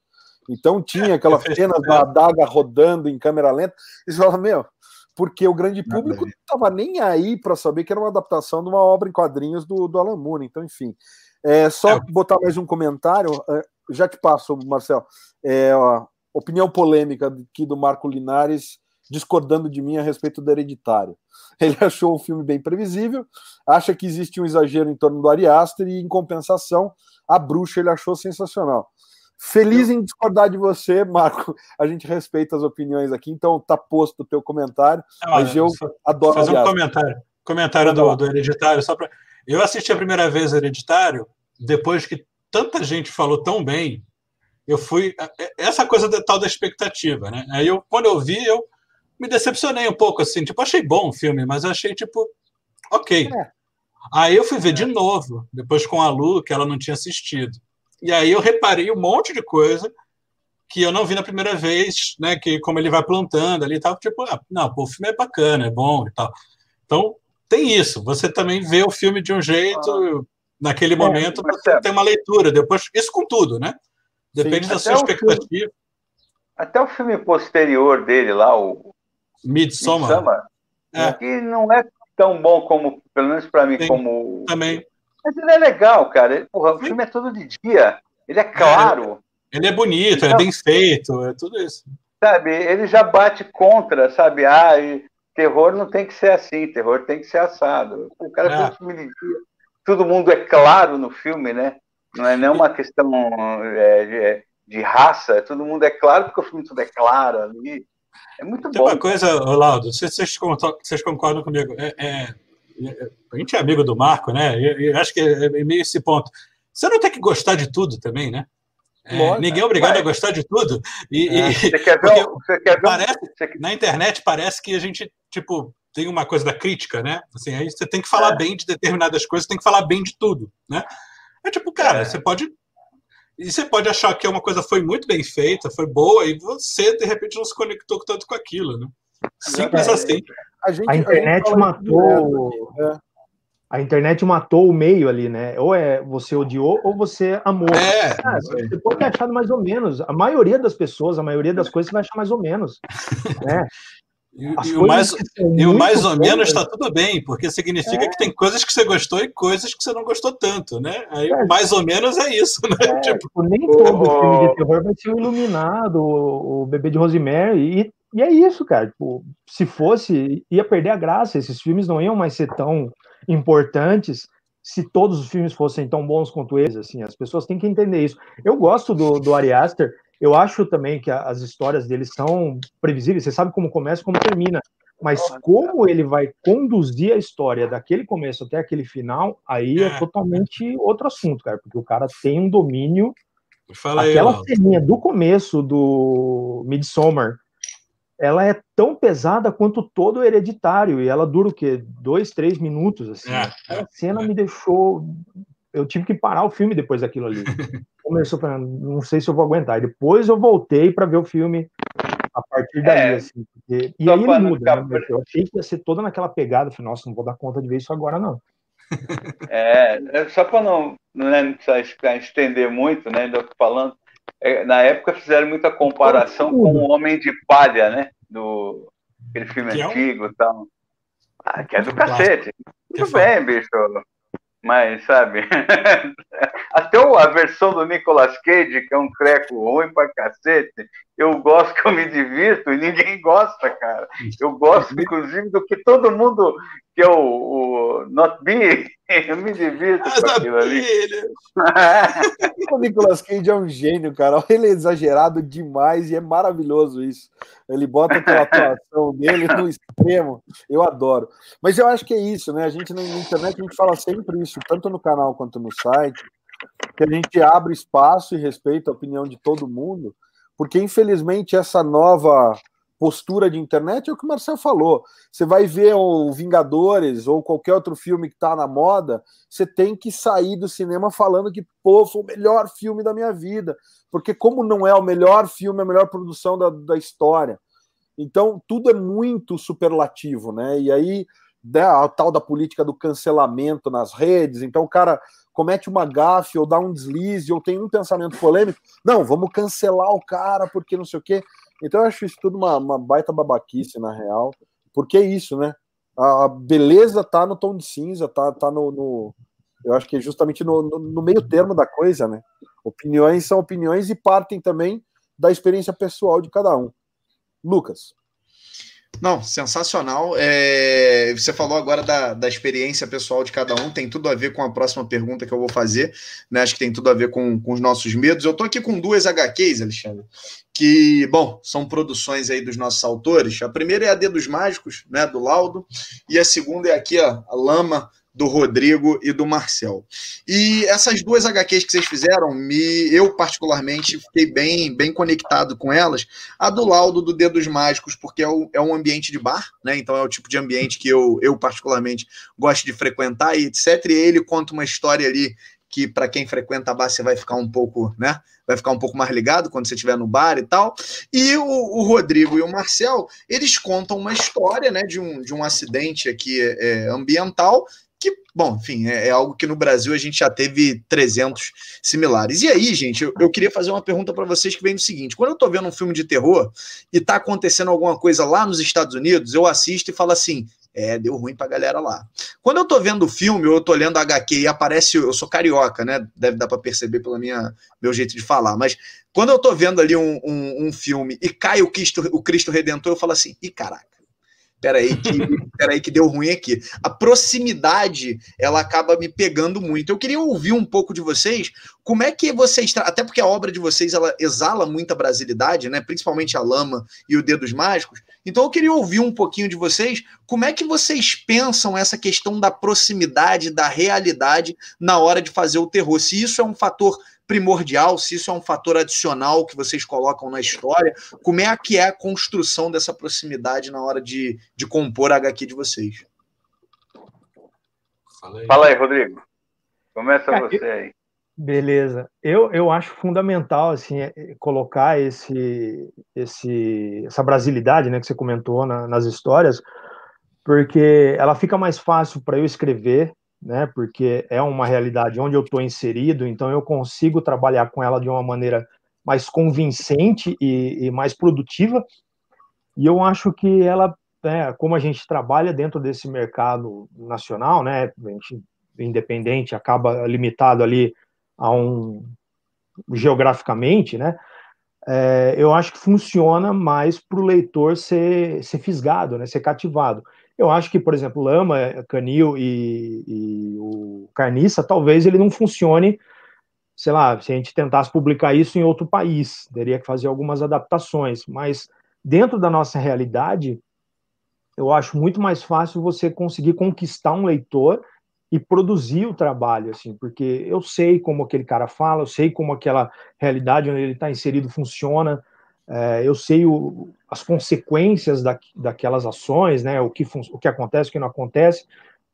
Então tinha é, aquela cena da adaga rodando em câmera lenta. E você fala, meu, porque o grande público não estava nem aí para saber que era uma adaptação de uma obra em quadrinhos do, do Alan Moore. Então, enfim. É, só é. botar mais um comentário, é, já te passo, Marcel. É, ó, opinião polêmica aqui do Marco Linares discordando de mim a respeito do Hereditário. Ele *laughs* achou o filme bem previsível, acha que existe um exagero em torno do Ari Aster e, em compensação, a bruxa ele achou sensacional. Feliz em discordar de você, Marco. A gente respeita as opiniões aqui, então tá posto o teu comentário. mas eu adoro fazer um comentário, comentário do, do Hereditário, só para Eu assisti a primeira vez Hereditário, depois que tanta gente falou tão bem, eu fui. Essa coisa da tal da expectativa, né? Aí eu, quando eu vi, eu me decepcionei um pouco, assim, tipo, achei bom o filme, mas achei, tipo, ok. É. Aí eu fui ver de novo, depois com a Lu, que ela não tinha assistido. E aí eu reparei um monte de coisa que eu não vi na primeira vez, né? Que como ele vai plantando ali e tal, tipo, ah, não, pô, o filme é bacana, é bom e tal. Então, tem isso. Você também vê o filme de um jeito, ah. naquele é, momento, você tem uma leitura. Depois, isso com tudo, né? Depende Sim, da sua expectativa. Filme, até o filme posterior dele lá, o Midsommar, Midsommar é. que não é tão bom como, pelo menos para mim, Sim, como. Também. Mas ele é legal, cara. Porra, o filme é todo de dia. Ele é claro. É. Ele é bonito, então, é bem feito, é tudo isso. Sabe, ele já bate contra, sabe? Ah, terror não tem que ser assim, terror tem que ser assado. O cara é. fez um filme de dia. Todo mundo é claro no filme, né? Não é nem uma questão é, de, é, de, raça, todo mundo é claro porque o filme tudo é claro ali. É muito tem bom. Tem uma coisa, Laudo, se vocês, vocês concordam comigo. É, é, é, a gente é amigo do Marco, né? Eu, acho que é meio esse ponto. Você não tem que gostar de tudo também, né? É, ninguém é obrigado a gostar de tudo. E, é. e você quer ver, você quer ver parece, Na internet parece que a gente, tipo, tem uma coisa da crítica, né? Assim, aí você tem que falar é. bem de determinadas coisas, tem que falar bem de tudo, né? É tipo, cara, é. você pode. E você pode achar que uma coisa foi muito bem feita, foi boa, e você, de repente, não se conectou tanto com aquilo, né? Simples assim. A, gente, a internet a matou. Né? a internet matou o meio ali, né? Ou é você odiou ou você amou. É, ah, você pode ter achado mais ou menos. A maioria das pessoas, a maioria das coisas você vai achar mais ou menos. Né? *laughs* E, e o mais, e o mais ou menos está tudo bem, porque significa é. que tem coisas que você gostou e coisas que você não gostou tanto, né? Aí é. mais ou menos é isso, né? É, *laughs* tipo... tipo nem todo oh. filme de terror vai ser o Iluminado, o, o Bebê de Rosemary, e, e é isso, cara. Tipo, se fosse, ia perder a graça. Esses filmes não iam mais ser tão importantes se todos os filmes fossem tão bons quanto eles, assim, as pessoas têm que entender isso. Eu gosto do, do Ari Aster, eu acho também que as histórias dele são previsíveis, você sabe como começa e como termina, mas como ele vai conduzir a história daquele começo até aquele final, aí é, é totalmente outro assunto, cara, porque o cara tem um domínio. Fala Aquela aí, ceninha do começo do Midsommar, ela é tão pesada quanto todo o hereditário, e ela dura o quê? Dois, três minutos, assim. É, a cena é. me deixou. Eu tive que parar o filme depois daquilo ali. *laughs* Começou para não sei se eu vou aguentar. E depois eu voltei para ver o filme a partir daí, é, assim. Porque... E aí ele muda, né? Eu achei que ia ser toda naquela pegada. Falei, nossa, não vou dar conta de ver isso agora, não. *laughs* É, é só para não, né, não precisar estender muito, né? Ainda falando, é, na época fizeram muita comparação com o Homem de Palha, né? Do aquele filme que antigo e é um... tal. Ah, que é do cacete. Tudo bem, bicho. Mas, sabe, *laughs* até a versão do Nicolas Cage, que é um treco ruim pra cacete, eu gosto *laughs* que eu me divirto e ninguém gosta, cara. Eu gosto, inclusive, do que todo mundo, que é o, o Not Be, *laughs* eu me divirto com aquilo ali. *laughs* o Nicolas Cage é um gênio, cara. Ele é exagerado demais e é maravilhoso isso. Ele bota aquela atuação dele no extremo. Eu adoro. Mas eu acho que é isso, né? A gente na internet a gente fala sempre isso, tanto no canal quanto no site, que a gente abre espaço e respeita a opinião de todo mundo, porque infelizmente essa nova postura de internet é o que o Marcel falou. Você vai ver o Vingadores ou qualquer outro filme que está na moda, você tem que sair do cinema falando que, pô, foi o melhor filme da minha vida. Porque, como não é o melhor filme, a melhor produção da, da história. Então, tudo é muito superlativo, né? E aí, né, a tal da política do cancelamento nas redes. Então, o cara comete uma gafe ou dá um deslize ou tem um pensamento polêmico. Não, vamos cancelar o cara porque não sei o quê. Então eu acho isso tudo uma, uma baita babaquice, na real. Porque é isso, né? A beleza tá no tom de cinza, tá, tá no, no eu acho que é justamente no, no, no, meio termo da coisa, né? Opiniões são opiniões e partem também da experiência pessoal de cada um. Lucas. Não, sensacional. É, você falou agora da, da experiência pessoal de cada um, tem tudo a ver com a próxima pergunta que eu vou fazer, né? Acho que tem tudo a ver com, com os nossos medos. Eu tô aqui com duas HQs, Alexandre, que, bom, são produções aí dos nossos autores. A primeira é a Dedos Mágicos, né, do Laudo, e a segunda é aqui, ó, a Lama do Rodrigo e do Marcel. E essas duas HQs que vocês fizeram, me, eu particularmente fiquei bem, bem conectado com elas. A do Laudo do Dedos Mágicos, porque é, o, é um ambiente de bar, né? Então é o tipo de ambiente que eu, eu particularmente gosto de frequentar e etc. E ele conta uma história ali que para quem frequenta a bar você vai ficar um pouco, né? Vai ficar um pouco mais ligado quando você estiver no bar e tal. E o, o, Rodrigo e o Marcel, eles contam uma história, né, de um, de um acidente aqui é, ambiental que, bom, enfim, é, é, algo que no Brasil a gente já teve 300 similares. E aí, gente, eu, eu queria fazer uma pergunta para vocês que vem do seguinte: quando eu tô vendo um filme de terror e tá acontecendo alguma coisa lá nos Estados Unidos, eu assisto e falo assim: é, deu ruim pra galera lá. Quando eu tô vendo o filme, ou eu tô lendo HQ e aparece, eu sou carioca, né? Deve dar para perceber pelo minha, meu jeito de falar, mas quando eu tô vendo ali um, um, um filme e cai o Cristo, o Cristo Redentor, eu falo assim, e caraca, peraí que, peraí que deu ruim aqui. A proximidade, ela acaba me pegando muito. Eu queria ouvir um pouco de vocês, como é que vocês, até porque a obra de vocês, ela exala muita brasilidade, né? principalmente a Lama e o Dedos Mágicos, então eu queria ouvir um pouquinho de vocês, como é que vocês pensam essa questão da proximidade, da realidade na hora de fazer o terror? Se isso é um fator primordial, se isso é um fator adicional que vocês colocam na história, como é que é a construção dessa proximidade na hora de, de compor a HQ de vocês? Fala aí, Fala aí Rodrigo. Começa você aí. Beleza. Eu, eu acho fundamental assim é, é, colocar esse, esse essa brasilidade, né, que você comentou na, nas histórias, porque ela fica mais fácil para eu escrever né? Porque é uma realidade onde eu estou inserido, então eu consigo trabalhar com ela de uma maneira mais convincente e, e mais produtiva. E eu acho que ela, né, como a gente trabalha dentro desse mercado nacional, né? A gente independente acaba limitado ali a um geograficamente, né? É, eu acho que funciona mais para o leitor ser, ser fisgado, né, ser cativado. Eu acho que, por exemplo, Lama, Canil e, e o Carniça, talvez ele não funcione, sei lá, se a gente tentasse publicar isso em outro país, teria que fazer algumas adaptações, mas dentro da nossa realidade, eu acho muito mais fácil você conseguir conquistar um leitor e produzir o trabalho, assim, porque eu sei como aquele cara fala, eu sei como aquela realidade onde ele está inserido funciona, é, eu sei o, as consequências da, daquelas ações, né, o que, o que acontece, o que não acontece,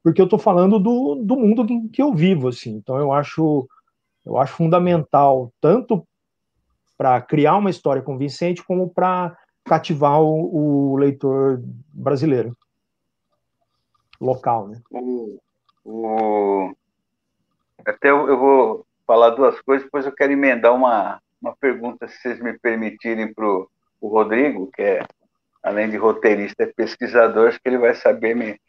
porque eu estou falando do, do mundo em que eu vivo, assim. Então eu acho, eu acho fundamental tanto para criar uma história convincente como para cativar o, o, leitor brasileiro local, né? O, o... Até eu, eu vou falar duas coisas, depois eu quero emendar uma uma pergunta, se vocês me permitirem, para o Rodrigo, que é, além de roteirista, é pesquisador, acho que ele vai saber me.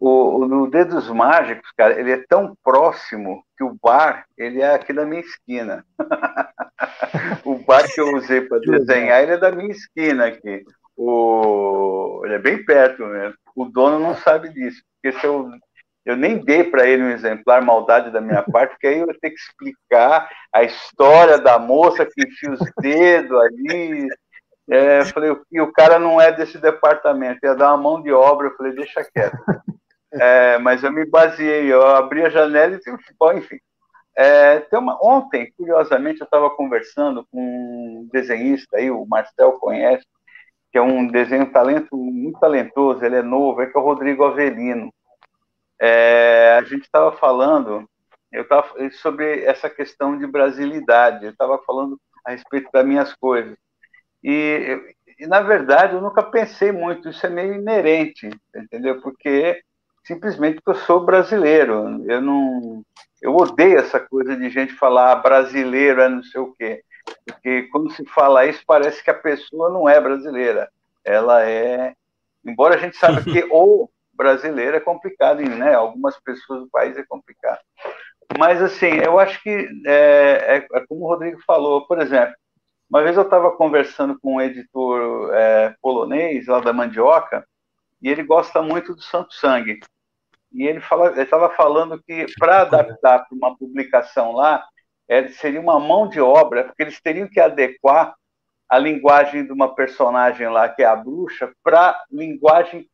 O, o, no Dedos Mágicos, cara, ele é tão próximo que o bar, ele é aqui da minha esquina. *laughs* o bar que eu usei para desenhar, ele é da minha esquina aqui. O, ele é bem perto mesmo. O dono não sabe disso, porque se eu eu nem dei para ele um exemplar, maldade da minha parte, porque aí eu ia ter que explicar a história da moça que enfia os dedos ali. É, falei, e o cara não é desse departamento, ia dar uma mão de obra, eu falei, deixa quieto. É, mas eu me baseei, eu abri a janela e bom, enfim. É, tem uma, ontem, curiosamente, eu estava conversando com um desenhista aí, o Marcel conhece, que é um desenho talento muito talentoso, ele é novo, é que é o Rodrigo Avelino. É, a gente estava falando eu tava, sobre essa questão de brasilidade, eu estava falando a respeito das minhas coisas. E, e, na verdade, eu nunca pensei muito, isso é meio inerente, entendeu? Porque simplesmente eu sou brasileiro, eu não. Eu odeio essa coisa de gente falar brasileiro é não sei o quê. Porque quando se fala isso, parece que a pessoa não é brasileira. Ela é. Embora a gente saiba que *laughs* ou brasileiro é complicado, né? Algumas pessoas do país é complicado. Mas, assim, eu acho que é, é, é como o Rodrigo falou, por exemplo, uma vez eu estava conversando com um editor é, polonês, lá da Mandioca, e ele gosta muito do Santo Sangue. E ele estava falando que para adaptar para uma publicação lá, é, seria uma mão de obra, porque eles teriam que adequar a linguagem de uma personagem lá, que é a bruxa, para linguagem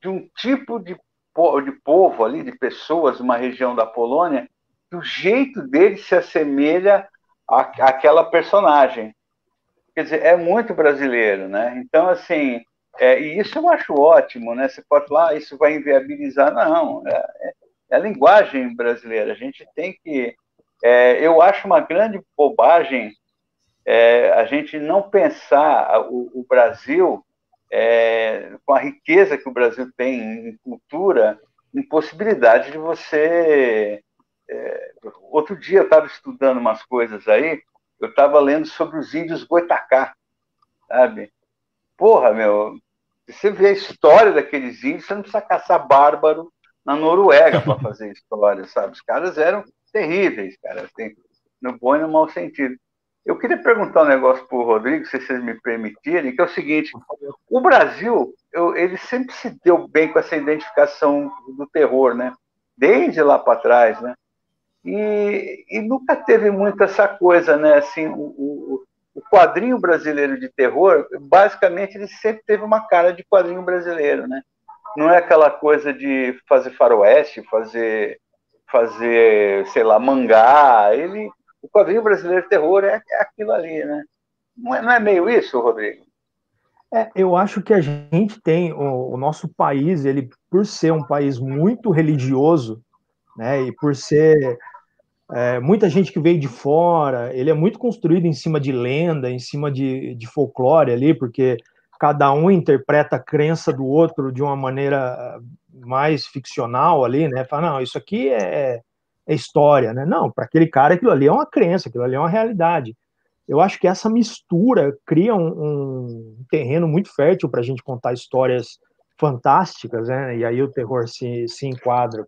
de um tipo de de povo ali, de pessoas, uma região da Polônia, que o jeito dele se assemelha àquela personagem. Quer dizer, é muito brasileiro, né? Então, assim, é, e isso eu acho ótimo, né? Você pode falar, ah, isso vai inviabilizar. Não, é, é, é a linguagem brasileira. A gente tem que. É, eu acho uma grande bobagem é, a gente não pensar o, o Brasil, é, com a riqueza que o Brasil tem em cultura, em possibilidade de você. É, outro dia eu estava estudando umas coisas aí, eu estava lendo sobre os índios Goitacá, sabe? Porra, meu, você vê a história daqueles índios, você não precisa caçar bárbaro na Noruega para fazer história, sabe? Os caras eram terríveis, cara, assim, no bom e no mau sentido. Eu queria perguntar um negócio para o Rodrigo, se vocês me permitirem, que é o seguinte: o Brasil, eu, ele sempre se deu bem com essa identificação do terror, né? Desde lá para trás, né? E, e, nunca teve muito essa coisa, né? Assim, o, o, o, quadrinho brasileiro de terror, basicamente, ele sempre teve uma cara de quadrinho brasileiro, né? Não é aquela coisa de fazer faroeste, fazer, fazer, sei lá, mangá. Ele o quadrinho brasileiro de terror é, é aquilo ali, né? Não é, não é, meio isso, Rodrigo? É, eu acho que a gente tem o, o, nosso país, ele por ser um país muito religioso, né, e por ser é, muita gente que veio de fora, ele é muito construído em cima de lenda, em cima de, de folclore ali, porque cada um interpreta a crença do outro de uma maneira mais ficcional ali, né? Fala, não, isso aqui é, é história, né? Não, para aquele cara aquilo ali é uma crença, aquilo ali é uma realidade. Eu acho que essa mistura cria um, um terreno muito fértil para a gente contar histórias fantásticas, né? E aí o terror se, se enquadra.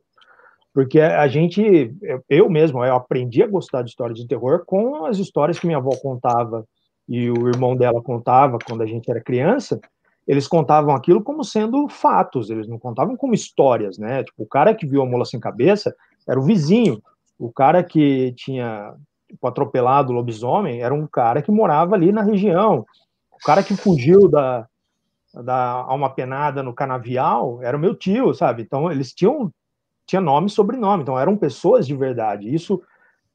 Porque a gente, eu mesmo, eu aprendi a gostar de histórias de terror com as histórias que minha avó contava e o irmão dela contava quando a gente era criança. Eles contavam aquilo como sendo fatos, eles não contavam como histórias, né? Tipo, o cara que viu a mula sem cabeça, era o vizinho. O cara que tinha tipo, atropelado o lobisomem era um cara que morava ali na região. O cara que fugiu da, da alma penada no canavial era o meu tio, sabe? Então eles tinham tinha nome e sobrenome, então eram pessoas de verdade. Isso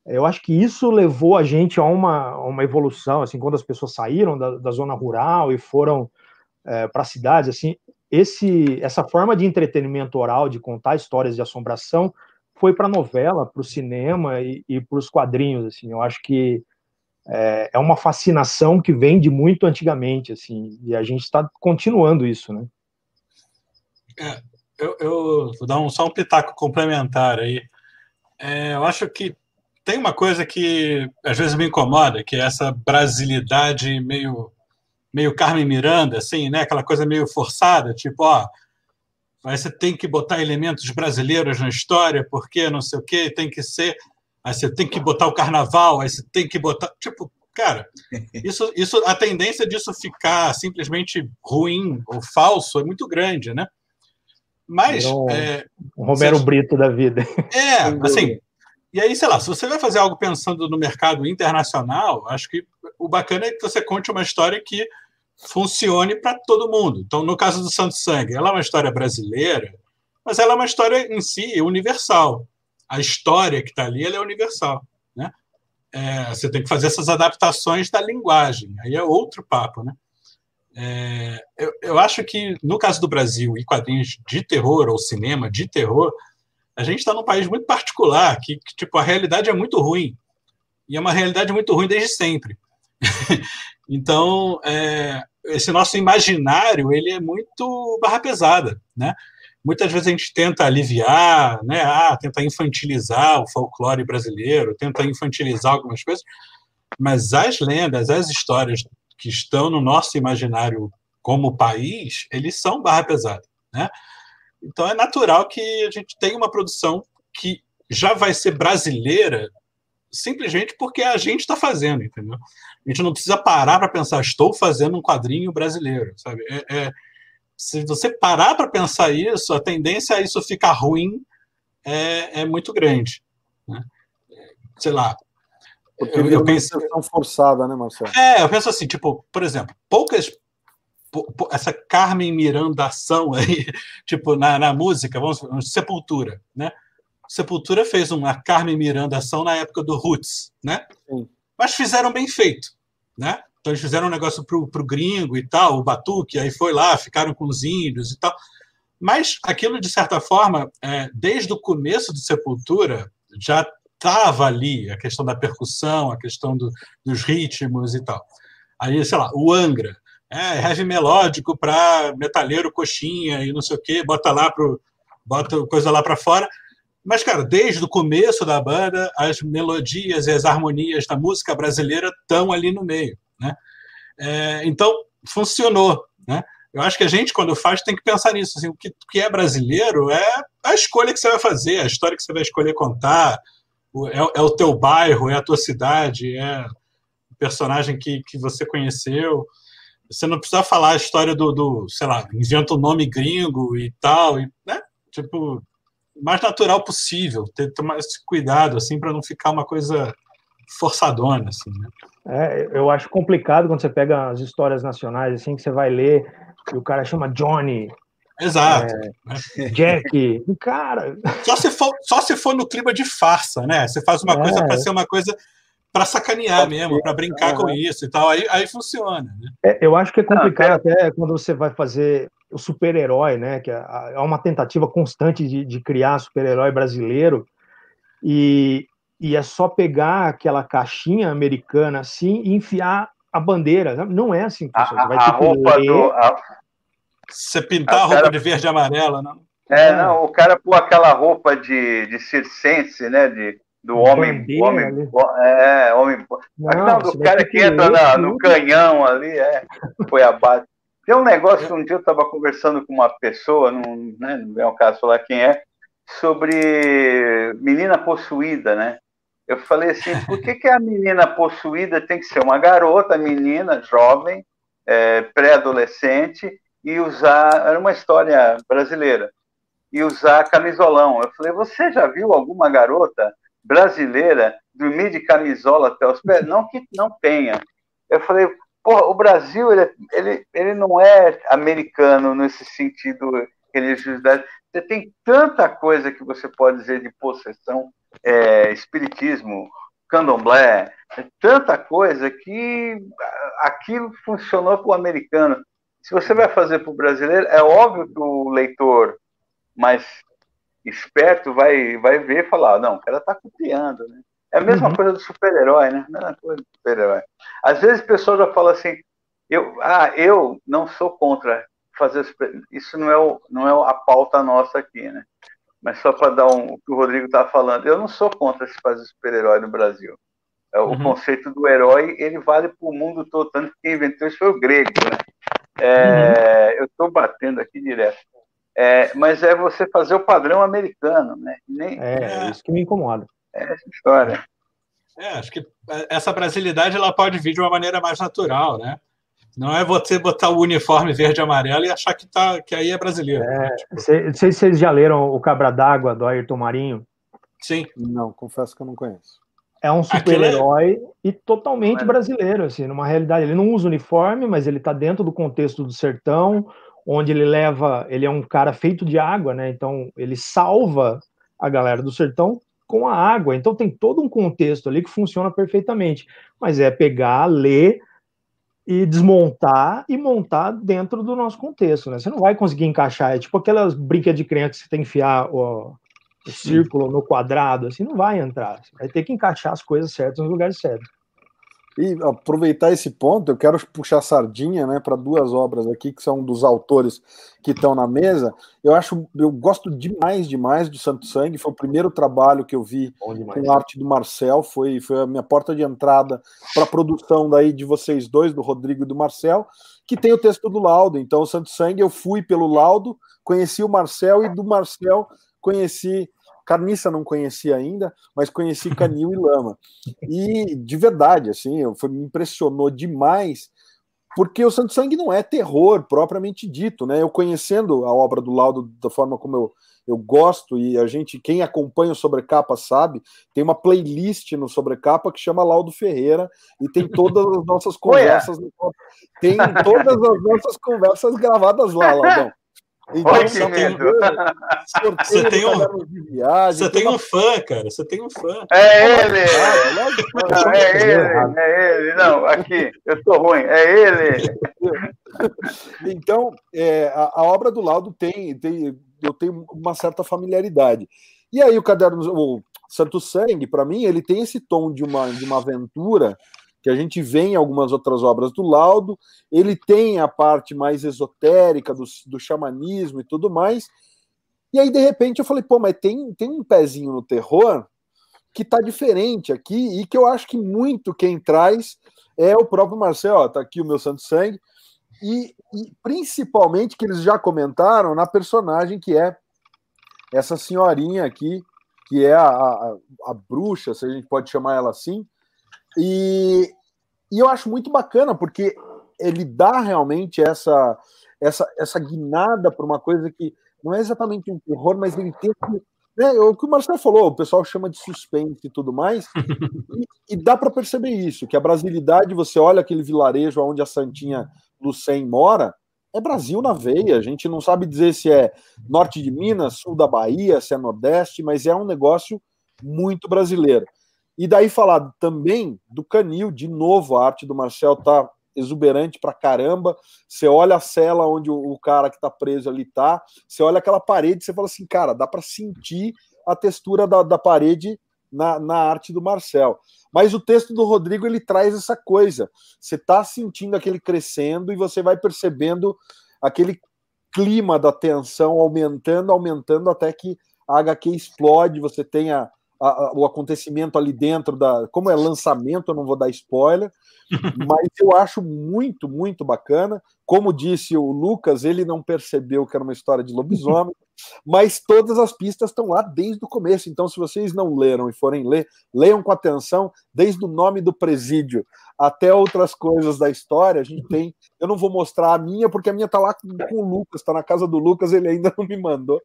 eu acho que isso levou a gente a uma, uma evolução, assim, quando as pessoas saíram da, da zona rural e foram é, para cidades, assim, esse, essa forma de entretenimento oral, de contar histórias de assombração, foi para novela, para o cinema e, e para os quadrinhos, assim, eu acho que é, é, uma fascinação que vem de muito antigamente, assim, e a gente está continuando isso, né? É, eu, eu, vou dar um, só um pitaco complementar aí. É, eu acho que tem uma coisa que às vezes me incomoda, que é essa brasilidade meio meio Carmen Miranda, assim, né? Aquela coisa meio forçada, tipo, ó, Aí você tem que botar elementos brasileiros na história, porque não sei o quê, tem que ser. Aí você tem que botar o carnaval, aí você tem que botar. Tipo, cara, *laughs* isso, isso, a tendência disso ficar simplesmente ruim ou falso é muito grande, né? Mas. Um, é, um Romero você, Brito da vida. É, *laughs* assim. E aí, sei lá, se você vai fazer algo pensando no mercado internacional, acho que o bacana é que você conte uma história que funcione para todo mundo. Então, no caso do Santo Sangue, ela é uma história brasileira, mas ela é uma história em si universal. A história que está ali é universal. Né? É, você tem que fazer essas adaptações da linguagem, aí é outro papo. Né? É, eu, eu acho que, no caso do Brasil e quadrinhos de terror ou cinema de terror, a gente está num país muito particular, que, que tipo, a realidade é muito ruim. E é uma realidade muito ruim desde sempre. *laughs* então, é, esse nosso imaginário ele é muito barra pesada, né? Muitas vezes a gente tenta aliviar, né? Ah, tenta infantilizar o folclore brasileiro, tenta infantilizar algumas coisas, mas as lendas, as histórias que estão no nosso imaginário como país, eles são barra pesada, né? Então é natural que a gente tenha uma produção que já vai ser brasileira simplesmente porque a gente está fazendo, entendeu? A gente não precisa parar para pensar, estou fazendo um quadrinho brasileiro, sabe? É, é, se você parar para pensar isso, a tendência a isso ficar ruim é, é muito grande. Né? Sei lá. Porque eu, eu penso forçada, né, Marcelo? É, eu penso assim, tipo, por exemplo, poucas essa Carmen Miranda ação aí, *laughs* tipo, na, na música, vamos, Sepultura, né? Sepultura fez uma Carmen Miranda ação na época do Roots, né? Sim. Mas fizeram bem feito, né? Então eles fizeram um negócio pro, pro gringo e tal, o Batuque, aí foi lá, ficaram com os índios e tal. Mas aquilo, de certa forma, é, desde o começo do Sepultura, já estava ali a questão da percussão, a questão do, dos ritmos e tal. Aí, sei lá, o Angra, é, heavy melódico para metalheiro coxinha e não sei o quê, bota lá pro bota coisa lá para fora. Mas cara, desde o começo da banda, as melodias e as harmonias da música brasileira estão ali no meio, né? É, então funcionou, né? Eu acho que a gente quando faz tem que pensar nisso, assim, o que, que é brasileiro é a escolha que você vai fazer, a história que você vai escolher contar, é, é o teu bairro, é a tua cidade, é o personagem que, que você conheceu. Você não precisa falar a história do, do sei lá, inventa um nome gringo e tal, e, né? Tipo, mais natural possível, ter tomar esse cuidado, assim, para não ficar uma coisa forçadona, assim, né? É, eu acho complicado quando você pega as histórias nacionais, assim, que você vai ler e o cara chama Johnny. Exato. É, Jack. Cara. Só se, for, só se for no clima de farsa, né? Você faz uma é. coisa para ser uma coisa para sacanear mesmo, para brincar com isso e tal, aí, aí funciona. Né? É, eu acho que é complicado até quando você vai fazer o super-herói, né? Que é, é uma tentativa constante de, de criar super-herói brasileiro e, e é só pegar aquela caixinha americana assim e enfiar a bandeira. Não é assim, a, Você vai ter a roupa ler... do. A... Você pintar a, a roupa cara... de verde e amarela, não? É, não, o cara pôr aquela roupa de, de circense, né? De, do homem. homem é, homem. Não, a do cara que entra na, no canhão ali, é, foi abaixo. Tem um negócio, um dia eu estava conversando com uma pessoa, não, né, não é o caso falar quem é, sobre menina possuída, né? Eu falei assim, por que, que a menina possuída tem que ser uma garota, menina, jovem, é, pré-adolescente, e usar. Era uma história brasileira. E usar camisolão. Eu falei, você já viu alguma garota brasileira dormir de camisola até os pés, não que não tenha. Eu falei, pô, o Brasil ele, ele, ele não é americano nesse sentido religiosidade. Você tem tanta coisa que você pode dizer de possessão, é, espiritismo, candomblé, é tanta coisa que aquilo funcionou para o americano. Se você vai fazer para o brasileiro, é óbvio que o leitor mais esperto vai, vai ver e falar, não, o cara está copiando, né? É a mesma uhum. coisa do super-herói, né? A mesma coisa do super-herói. Às vezes pessoas já falam assim, eu, ah, eu não sou contra fazer super... isso não é o, não é a pauta nossa aqui, né? Mas só para dar um, o que o Rodrigo está falando, eu não sou contra se fazer super-herói no Brasil. É, o uhum. conceito do herói ele vale para o mundo todo, tanto que quem inventou isso foi o grego, né? É, uhum. Eu estou batendo aqui direto. É, mas é você fazer o padrão americano, né? Nem... É, é, isso que me incomoda. É essa história. É, acho que essa brasilidade ela pode vir de uma maneira mais natural, né? Não é você botar o uniforme verde e amarelo e achar que, tá, que aí é brasileiro. É, né? tipo... Não sei se vocês já leram O Cabra d'Água, do Ayrton Marinho. Sim. Não, confesso que eu não conheço. É um super-herói é... e totalmente brasileiro, assim, numa realidade. Ele não usa uniforme, mas ele está dentro do contexto do sertão, onde ele leva, ele é um cara feito de água, né? Então ele salva a galera do sertão com a água. Então tem todo um contexto ali que funciona perfeitamente. Mas é pegar, ler e desmontar e montar dentro do nosso contexto, né? Você não vai conseguir encaixar, é tipo aquelas brinquedas de criança que você tem que enfiar o, o círculo no quadrado, assim, não vai entrar. Você vai ter que encaixar as coisas certas nos lugares certos. E aproveitar esse ponto, eu quero puxar sardinha, né, para duas obras aqui que são dos autores que estão na mesa. Eu acho, eu gosto demais, demais de Santo Sangue. Foi o primeiro trabalho que eu vi com arte do Marcel. Foi, foi a minha porta de entrada para a produção daí de vocês dois, do Rodrigo e do Marcel, que tem o texto do laudo. Então, o Santo Sangue eu fui pelo laudo, conheci o Marcel e do Marcel conheci Carniça não conhecia ainda, mas conheci *laughs* Canil e Lama. E de verdade, assim, foi, me impressionou demais porque o Santo Sangue não é terror propriamente dito, né? Eu conhecendo a obra do Laudo da forma como eu, eu gosto e a gente, quem acompanha o Sobrecapa sabe, tem uma playlist no Sobrecapa que chama Laudo Ferreira e tem todas as nossas *laughs* conversas, tem todas as nossas conversas gravadas lá, Laudão. Então, *laughs* você, tem, você tem um, viagem, você tem um fã, cara. Você tem um fã. É ele! Não, é ele, é ele. Não, aqui, eu sou ruim. É ele. *laughs* Então, é, a, a, obra do Laudo tem, tem, eu tenho uma certa familiaridade. E aí o caderno, o Santo Sangue, para mim, ele tem esse tom de uma, de uma aventura que a gente vê em algumas outras obras do Laudo. Ele tem a parte mais esotérica do, do xamanismo e tudo mais. E aí, de repente, eu falei, pô, mas tem, tem um pezinho no terror que tá diferente aqui e que eu acho que muito quem traz é o próprio Marcel. Ó, tá aqui o meu Santo Sangue. E, e principalmente que eles já comentaram na personagem que é essa senhorinha aqui, que é a, a, a bruxa, se a gente pode chamar ela assim, e, e eu acho muito bacana, porque ele dá realmente essa, essa, essa guinada para uma coisa que não é exatamente um terror, mas ele tem que. Né, o que o Marcelo falou, o pessoal chama de suspense e tudo mais, *laughs* e, e dá para perceber isso, que a brasilidade, você olha aquele vilarejo onde a Santinha Lucen mora, é Brasil na veia. A gente não sabe dizer se é norte de Minas, sul da Bahia, se é nordeste, mas é um negócio muito brasileiro. E daí falar também do Canil, de novo, a arte do Marcel tá exuberante pra caramba. Você olha a cela onde o, cara que tá preso ali tá, você olha aquela parede, você fala assim, cara, dá para sentir a textura da, da parede na, na arte do Marcel. Mas o texto do Rodrigo ele traz essa coisa. Você tá sentindo aquele crescendo e você vai percebendo aquele clima da tensão aumentando, aumentando até que a HQ explode, você tem a, a, o acontecimento ali dentro da. Como é lançamento, eu não vou dar spoiler, *laughs* mas eu acho muito, muito bacana. Como disse o Lucas, ele não percebeu que era uma história de lobisomem, mas todas as pistas estão lá desde o começo. Então, se vocês não leram e forem ler, leiam com atenção, desde o nome do presídio até outras coisas da história. A gente tem. Eu não vou mostrar a minha, porque a minha está lá com, com o Lucas, está na casa do Lucas, ele ainda *laughs* não me mandou.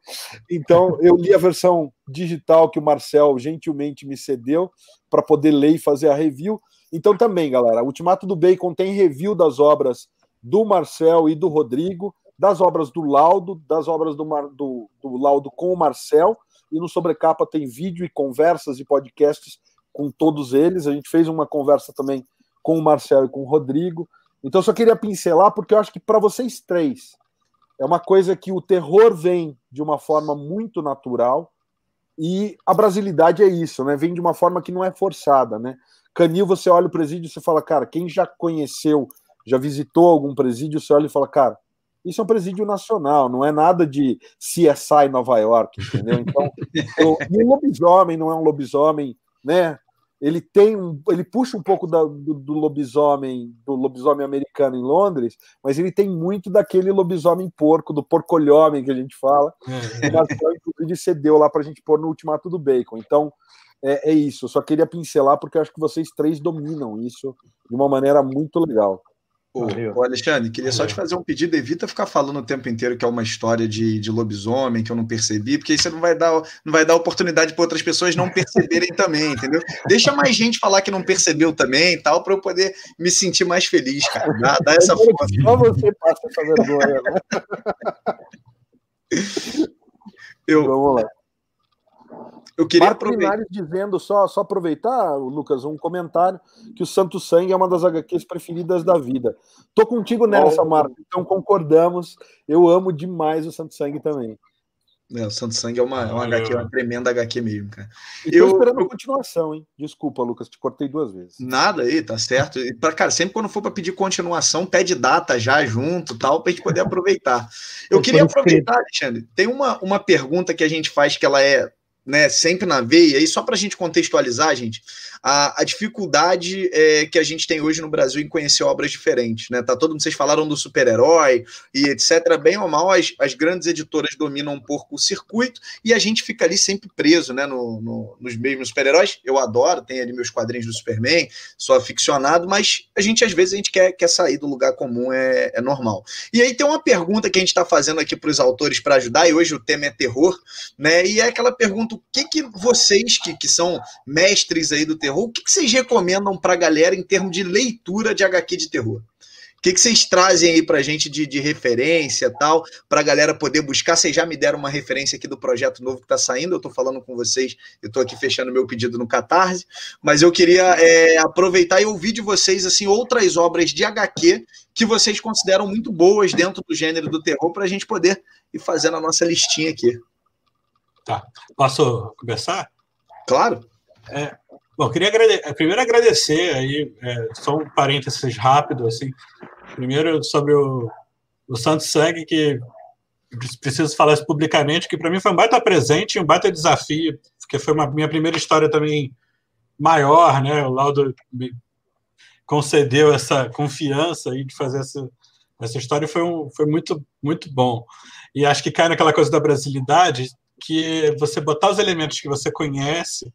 Então, eu li a versão digital que o Marcel gentilmente me cedeu para poder ler e fazer a review. Então, também, galera, Ultimato do Bacon tem review das obras do Marcel e do Rodrigo das obras do Laudo, das obras do, Mar, do, do Laudo com o Marcel, e no Sobrecapa tem vídeo e conversas e podcasts com todos eles. A gente fez uma conversa também com o Marcel e com o Rodrigo. Então, só queria pincelar, porque eu acho que para vocês três é uma coisa que o terror vem de uma forma muito natural e a brasilidade é isso, né? Vem de uma forma que não é forçada, né? Canil, você olha o presídio e você fala, cara, quem já conheceu, já visitou algum presídio, você olha e fala, cara, isso é um presídio nacional, não é nada de CSI Nova York, entendeu? Então, *laughs* o, lobisomem não é um lobisomem, né? Ele tem um, ele puxa um pouco da, do, do, lobisomem, do lobisomem americano em Londres, mas ele tem muito daquele lobisomem porco, do porcolhomem que a gente fala. É. Inclusive, cedeu lá para a gente pôr no Ultimato do Bacon. Então, é, é isso. Eu só queria pincelar porque eu acho que vocês três dominam isso de uma maneira muito legal. Ô, Alexandre, queria Valeu. só te fazer um pedido. Evita ficar falando o tempo inteiro que é uma história de, de lobisomem, que eu não percebi, porque aí você não vai dar, não vai dar oportunidade para outras pessoas não perceberem *laughs* também, entendeu? Deixa mais gente falar que não percebeu também e tal, para eu poder me sentir mais feliz, cara. Dá, dá essa força. Só você passa essa vergonha, né? Eu, Vamos lá. Eu queria Marco aproveitar. dizendo, só, só aproveitar, Lucas, um comentário, que o Santo Sangue é uma das HQs preferidas da vida. Tô contigo nessa, oh. Marco, então concordamos. Eu amo demais o Santo Sangue também. É, o Santo Sangue é uma, é uma HQ, uma tremenda HQ mesmo, cara. E eu esperando a continuação, hein? Desculpa, Lucas, te cortei duas vezes. Nada aí, tá certo. E pra, cara, sempre quando for para pedir continuação, pede data já junto, tal, pra gente poder *laughs* aproveitar. Eu, eu queria aproveitar, Alexandre. Tem uma, uma pergunta que a gente faz que ela é né, sempre na veia, e só para a gente contextualizar, gente, a, a dificuldade é, que a gente tem hoje no Brasil em conhecer obras diferentes, né? Tá todo mundo, vocês falaram do super-herói e etc. Bem ou mal, as, as grandes editoras dominam um pouco o circuito e a gente fica ali sempre preso, né? No, no, nos mesmos super-heróis. Eu adoro, tenho ali meus quadrinhos do Superman, sou aficionado, mas a gente, às vezes, a gente quer, quer sair do lugar comum, é, é normal. E aí tem uma pergunta que a gente está fazendo aqui para os autores para ajudar, e hoje o tema é terror, né? E é aquela pergunta: o que, que vocês, que, que são mestres aí do terror, o que, que vocês recomendam para a galera em termos de leitura de HQ de terror? O que, que vocês trazem aí para gente de, de referência tal, para a galera poder buscar? Vocês já me deram uma referência aqui do projeto novo que está saindo, eu estou falando com vocês, eu estou aqui fechando meu pedido no Catarse, mas eu queria é, aproveitar e ouvir de vocês assim outras obras de HQ que vocês consideram muito boas dentro do gênero do terror para a gente poder ir fazendo a nossa listinha aqui. Tá. Posso começar? Claro. É, bom, queria agrade primeiro agradecer aí, é, só um parênteses rápido, assim. Primeiro sobre o, o Santo Sangue, que preciso falar isso publicamente, que para mim foi um baita presente, um baita desafio, porque foi uma minha primeira história também maior, né? O Laudo me concedeu essa confiança aí de fazer essa, essa história foi, um, foi muito, muito bom. E acho que cai naquela coisa da brasilidade, que você botar os elementos que você conhece,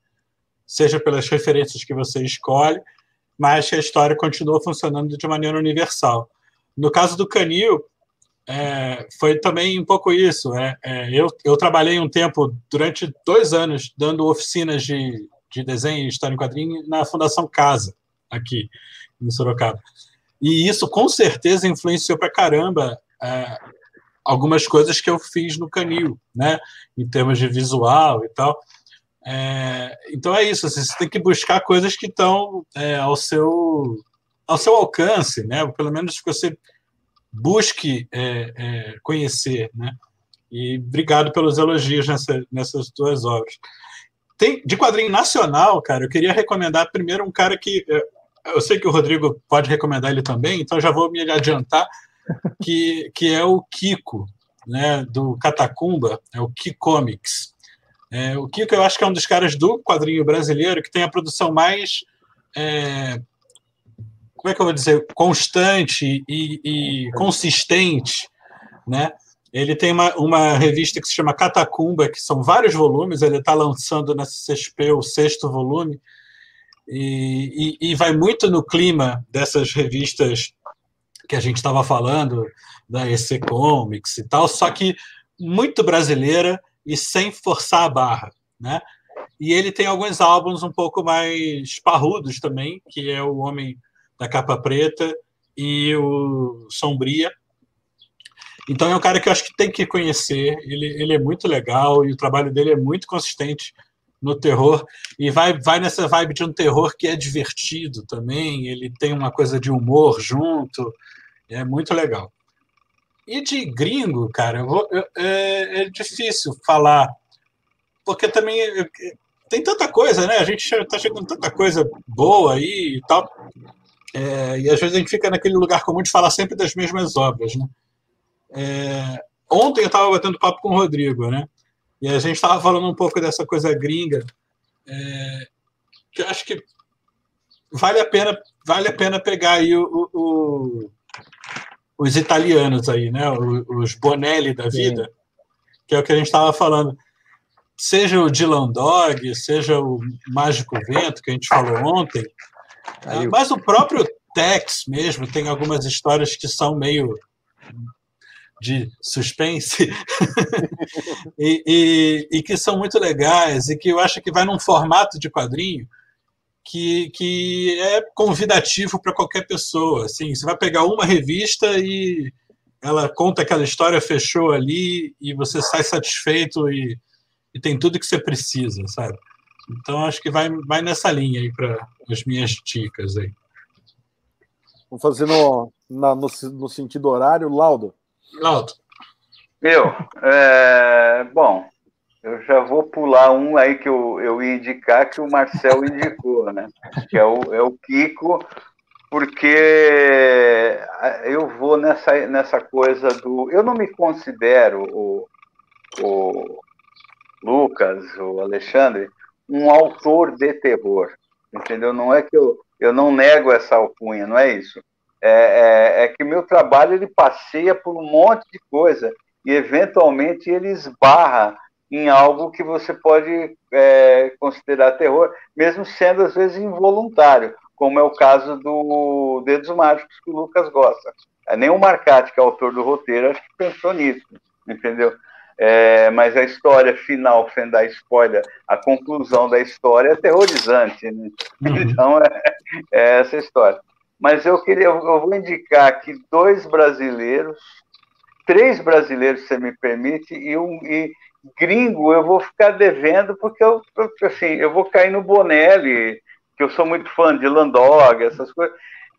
seja pelas referências que você escolhe, mas que a história continua funcionando de maneira universal. No caso do Canil, é, foi também um pouco isso. É, é, eu, eu trabalhei um tempo, durante dois anos, dando oficinas de, de desenho e história em quadrinho na Fundação Casa, aqui em Sorocaba. E isso, com certeza, influenciou para caramba é, algumas coisas que eu fiz no Canil, né? Em termos de visual e tal. É, então é isso, assim, você tem que buscar coisas que estão é, ao, seu, ao seu alcance, né? Pelo menos que você busque é, é, conhecer, né? E obrigado pelos elogios nessa, nessas duas obras. Tem, de quadrinho nacional, cara, eu queria recomendar primeiro um cara que é, eu sei que o Rodrigo pode recomendar ele também, então já vou me adiantar que, que é o Kiko, né, do Catacumba, é o Kikomics. É, o Kiko eu acho que é um dos caras do quadrinho brasileiro que tem a produção mais é, como é que eu vou dizer constante e, e consistente, né? Ele tem uma, uma revista que se chama Catacumba, que são vários volumes. Ele está lançando na CCXP o sexto volume e, e, e vai muito no clima dessas revistas que a gente estava falando, da EC Comics e tal, só que muito brasileira e sem forçar a barra, né? E ele tem alguns álbuns um pouco mais parrudos também, que é o Homem da Capa Preta e o Sombria. Então é um cara que eu acho que tem que conhecer. Ele, ele é muito legal e o trabalho dele é muito consistente no terror e vai, vai nessa vibe de um terror que é divertido também. Ele tem uma coisa de humor junto. É muito legal. E de gringo, cara, eu vou, eu, é, é, difícil falar, porque também tem tanta coisa, né? A gente está chegando tanta coisa boa aí e tal. É, e às vezes a gente fica naquele lugar comum de falar sempre das mesmas obras, né? É, ontem eu estava batendo papo com o Rodrigo, né? E a gente estava falando um pouco dessa coisa gringa, é, que eu acho que vale a pena, vale a pena pegar aí o, o os italianos aí, né? Os Bonelli da vida, Sim. que é o que a gente estava falando. Seja o Dylan Dog, seja o Mágico Vento, que a gente falou ontem, aí, mas o próprio Tex mesmo tem algumas histórias que são meio de suspense *laughs* e, e, e, que são muito legais e que eu acho que vai num formato de quadrinho que, que é convidativo para qualquer pessoa. Assim, você vai pegar uma revista e ela conta aquela história, fechou ali e você sai satisfeito e, e tem tudo que você precisa, sabe? Então acho que vai, vai nessa linha aí para as minhas dicas aí. Vamos fazer no, na, no, no sentido horário, Laudo. Laudo. Eu, é, bom, eu já vou pular um aí que eu, eu ia indicar, que o Marcel indicou, né? Que é o, é o Kiko, porque eu vou nessa, nessa coisa do. Eu não me considero o, o, Lucas, o Alexandre, um autor de terror, entendeu? Não é que eu, eu não nego essa alcunha, não é isso. É, é, é que meu trabalho ele passeia por um monte de coisa e eventualmente ele esbarra em algo que você pode é, considerar terror, mesmo sendo às vezes involuntário, como é o caso do Dedos Mágicos que o Lucas gosta. É, nem o Marcati, que é autor do roteiro, acho que pensou nisso, entendeu? É, mas a história final, sem dar spoiler, a conclusão da história é aterrorizante, né? Uhum. Então é, é, essa história. Mas eu queria, eu vou indicar aqui dois brasileiros, três brasileiros, se você me permite, e um e gringo eu vou ficar devendo porque eu, assim, eu vou cair no Bonelli, que eu sou muito fã de Landog, essas coisas.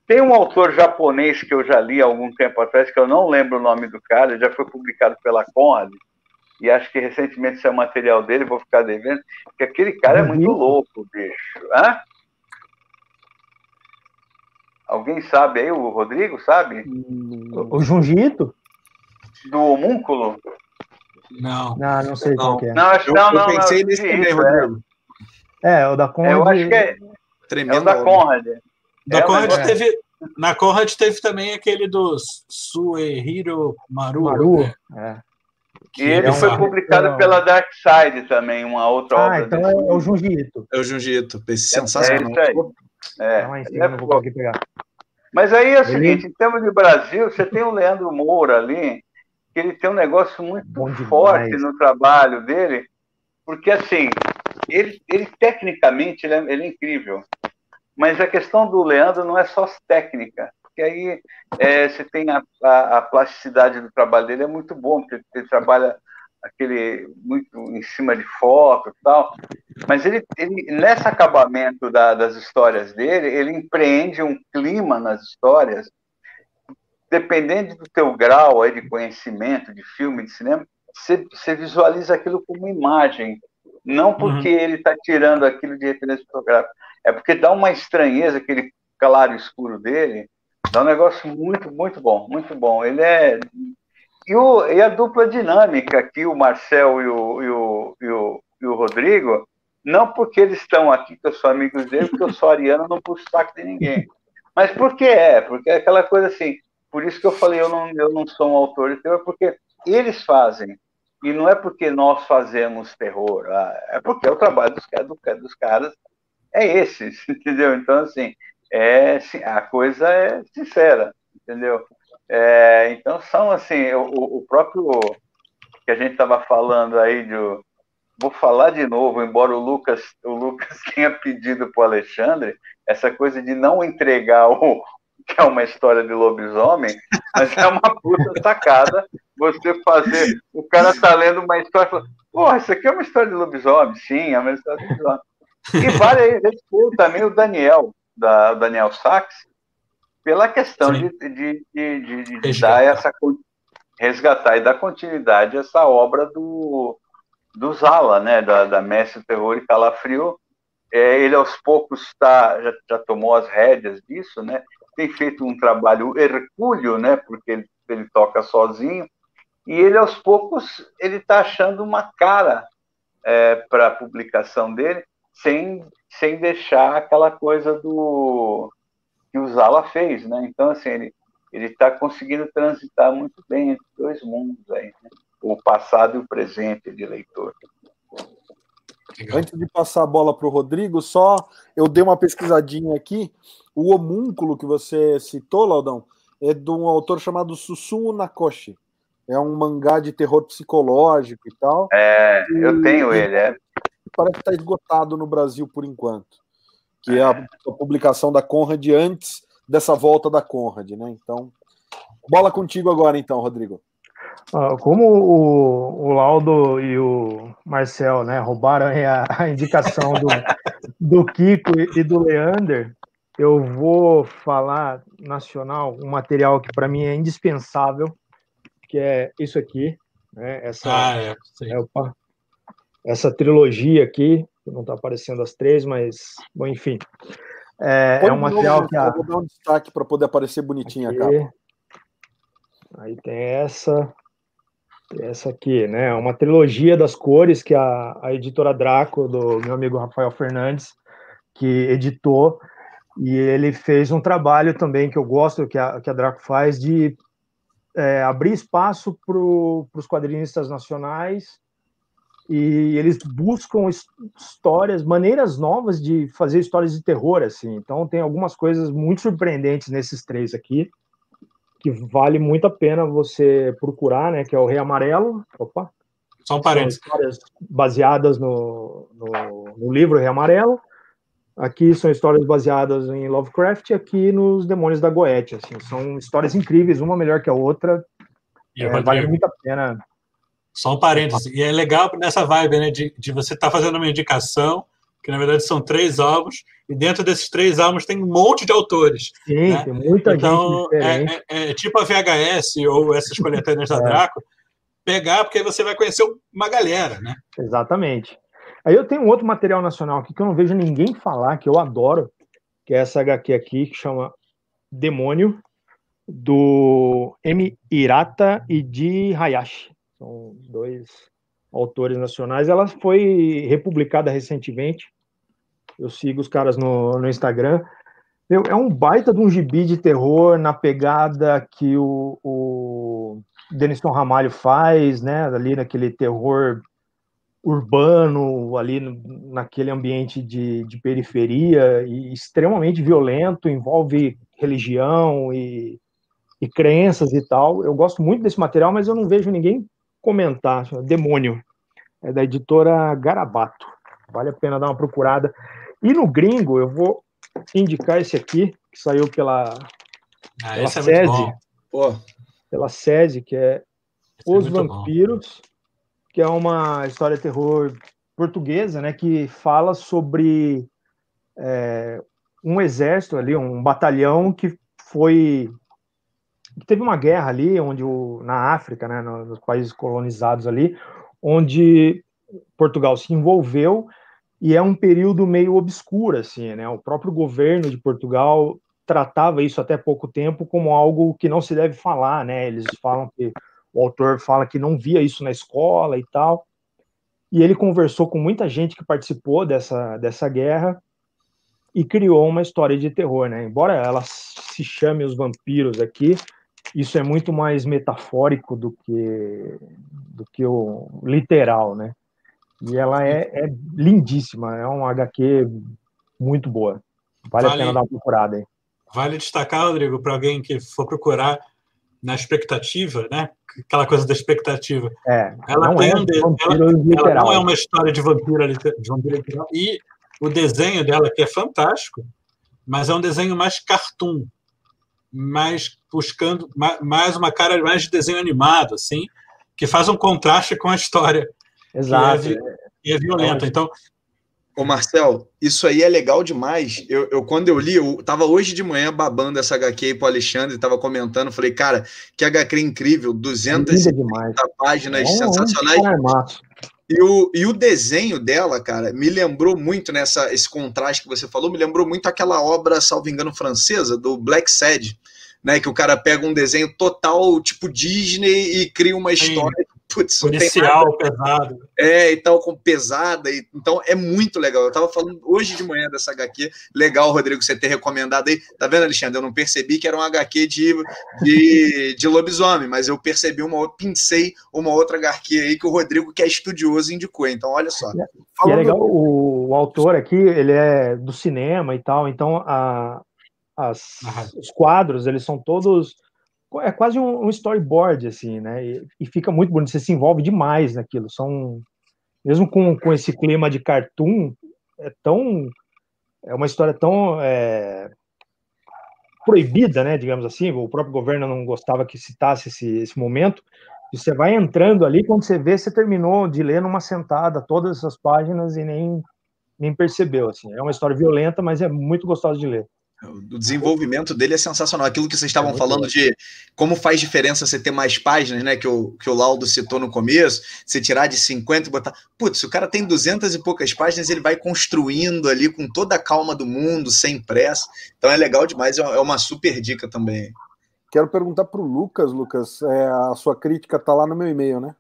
Tem um autor japonês que eu já li há algum tempo atrás, que eu não lembro o nome do cara, já foi publicado pela Conrad, e acho que recentemente isso é material dele, vou ficar devendo, que aquele cara é muito louco, bicho. Hã? Alguém sabe aí, o Rodrigo, sabe? O Junjito? Do homúnculo? Não. Não, não sei não. qual é. Não, acho, não, não, eu pensei nesse também, Rodrigo. É, o da Conrad. Eu acho que é, Tremendo é o da Conrad. Da É, Conrad mas- teve, na Conrad teve também aquele do Suehiro Maru. Maru. né? É. E ele é foi uma- publicado não. pela Dark Side também, uma outra Ah, obra. então desse. é o Junjito. É o. Esse É sensacional. isso aí. É, em ele cima, é não vou bom. conseguir pegar. Mas aí é o seguinte, em termos de Brasil, você tem o Leandro Moura ali, ele tem um negócio muito forte no trabalho dele, porque assim, ele, ele tecnicamente ele é, ele é incrível, mas a questão do Leandro não é só técnica, porque aí é, você tem a, a, a plasticidade do trabalho dele é muito bom, porque ele trabalha aquele muito em cima de foto e tal, mas ele, ele nesse acabamento da- das histórias dele, ele empreende um clima nas histórias, dependendo do teu grau aí de conhecimento de filme, de cinema, você, você visualiza aquilo como imagem, não porque ele está tirando aquilo de referência fotográfica, é porque dá uma estranheza, aquele claro escuro dele, dá um negócio muito, muito bom, muito bom. Ele é e, o, e a dupla dinâmica aqui, o Marcel e o, e, o, e, o, e o Rodrigo, não porque eles estão aqui, que eu sou amigos dele, porque eu sou ariano, não puxo saco de ninguém. *laughs* Mas por que é? Porque é aquela coisa assim, por isso que eu falei, eu não, eu não sou um autor de terror, porque eles fazem. E não é porque nós fazemos terror, ah, é porque o trabalho dos, caras- do- dos caras é esse, *laughs* entendeu? Então, assim, é, a coisa é sincera, entendeu? É, então são assim, o, o próprio que a gente estava falando aí de vou falar de novo, embora o Lucas o Lucas *laughs* tenha pedido para o Alexandre essa coisa de não entregar o que é uma história de lobisomem, mas é uma puta sacada você fazer o cara tá lendo uma história e fala, porra, isso aqui é uma história de lobisomem, sim, é uma história de lobisomem. E vale aí, respeito também o Daniel, da, o Daniel Sachs, pela questão Sim. de, de, de, de- de dar essa resgatar e dar continuidade a essa obra do, do Zala, né, da, da Mestre Terror e Calafrio. É, ele aos poucos tá, já, já tomou as rédeas disso, né? Tem feito um trabalho hercúleo, né? Porque ele, ele toca sozinho e ele aos poucos ele está achando uma cara para a publicação dele, sem, sem deixar aquela coisa do que o Zala fez, né? Então assim ele ele está conseguindo transitar muito bem entre dois mundos aí, né? o passado e o presente de leitor. Legal. Antes de passar a bola para o Rodrigo, só eu dei uma pesquisadinha aqui. O homúnculo que você citou, Laudão, é de um autor chamado Susumu Nakoshi. É um mangá de terror psicológico e tal. É, eu tenho ele, é. Parece que está esgotado no Brasil por enquanto. Que é a, a publicação da Conrad antes dessa volta da Conrad, né? Então, bola contigo agora, então, Rodrigo. Ah, Como o, o Laudo e o Marcel né, roubaram a, a indicação do, do Kiko e, e do Leander, eu vou falar nacional um material que para mim é indispensável, que é isso aqui, né, essa, Ah, é. Sim. é, opa, essa trilogia aqui, que não está aparecendo as três, mas, bom, enfim. É, é um material que a, Eu vou dar um destaque para poder aparecer bonitinha a capa. Aqui. Aí tem essa. Essa aqui, né? Uma trilogia das cores que a, a editora Draco, do meu amigo Rafael Fernandes, que editou, e ele fez um trabalho também que eu gosto, que a, que a Draco faz, de é, abrir espaço para os quadrinistas nacionais e eles buscam histórias, maneiras novas de fazer histórias de terror, assim. Então tem algumas coisas muito surpreendentes nesses três aqui, que vale muito a pena você procurar, né? Que é o Rei Amarelo. Opa. Só um parênteses. histórias baseadas no, no, no livro Rei Amarelo. Aqui são histórias baseadas em Lovecraft e aqui nos Demônios da Goethe. Assim, são histórias incríveis, uma melhor que a outra. E, é, vale muito a pena só um parêntese. E é legal nessa vibe, né? De, de você estar tá fazendo uma indicação, que na verdade são três álbuns, e dentro desses três álbuns tem um monte de autores. Sim, né? tem muita então, gente. É, é, é, tipo a VHS ou essas coletâneas da *laughs* é. Draco, pegar, porque aí você vai conhecer uma galera, né? Exatamente. Aí eu tenho um outro material nacional aqui que eu não vejo ninguém falar, que eu adoro, que é essa HQ aqui, que chama Demônio, do M. Irata e de Hayashi são dois autores nacionais. Ela foi republicada recentemente. Eu sigo os caras no, no Instagram. Meu, é um baita de um gibi de terror na pegada que o, o Denison Ramalho faz, né? Ali naquele terror urbano, ali naquele ambiente de, de periferia e extremamente violento, envolve religião e, e crenças e tal. Eu gosto muito desse material, mas eu não vejo ninguém comentar, Demônio, é da editora Garabato. Vale a pena dar uma procurada. E no gringo, eu vou indicar esse aqui, que saiu pela, ah, pela SESI, é pela SESI, que é esse é Os é Vampiros, bom. que é uma história de terror portuguesa, né, que fala sobre é, um exército ali, um batalhão que foi teve uma guerra ali, onde o, na África, né, nos países colonizados ali, onde Portugal se envolveu e é um período meio obscuro, assim, né? O próprio governo de Portugal tratava isso até pouco tempo como algo que não se deve falar, né? Eles falam que o autor fala que não via isso na escola e tal. E ele conversou com muita gente que participou dessa, dessa guerra e criou uma história de terror, né? Embora ela se chame Os Vampiros aqui, isso é muito mais metafórico do que do que o literal, né? E ela é, é lindíssima, é um HQ muito boa. Vale, vale, a pena dar uma procurada aí. Vale destacar, Rodrigo, para alguém que for procurar na expectativa, né? Aquela coisa da expectativa. É, ela, não tem é, um ela, ela, não é uma história de vampiro, de vampiro literal. E o desenho dela, que é fantástico, mas é um desenho mais cartoon mais buscando mais uma cara mais de desenho animado, assim, que faz um contraste com a história. Exato. Que é, é violenta. Então. Ô Marcel, isso aí é legal demais. Eu, eu, quando eu li, eu tava hoje de manhã babando essa HQ aí pro Alexandre, tava comentando, falei, cara, que HQ incrível, 250 páginas é, sensacionais. É e o, e o desenho dela, cara, me lembrou muito nessa esse contraste que você falou, me lembrou muito aquela obra, salvo engano, francesa, do Black Sad, né? Que o cara pega um desenho total tipo Disney e cria uma história putz, policial pesado. É, e tal, com pesada. E, então é muito legal. Eu tava falando hoje de manhã dessa HQ. Legal, Rodrigo, você ter recomendado aí. Tá vendo, Alexandre? Eu não percebi que era um HQ de, de, de lobisomem, mas eu percebi uma outra, pincei uma outra HQ aí que o Rodrigo, que é estudioso, indicou. Então, olha só. É, Falando... é legal, o, o autor aqui, ele é do cinema e tal, então a, as, os quadros, eles são todos é quase um, um storyboard, assim, né? E, e, fica muito bonito, você se envolve demais naquilo. São, mesmo com, com esse clima de cartoon, é tão. É uma história tão é, proibida, né? Digamos assim, o próprio governo não gostava que citasse esse, esse momento. E você vai entrando ali, quando você vê, você terminou de ler numa sentada todas essas páginas e nem, nem percebeu. Assim. É uma história violenta, mas é muito gostosa de ler. O desenvolvimento dele é sensacional. Aquilo que vocês estavam é falando de como faz diferença você ter mais páginas, né? Que o, que o Laudo citou no começo, você tirar de 50 e botar. Putz, o cara tem 200 e poucas páginas, ele vai construindo ali com toda a calma do mundo, sem pressa. Então é legal demais, é uma super dica também. Quero perguntar para o Lucas, Lucas, é, a sua crítica está lá no meu e-mail, né?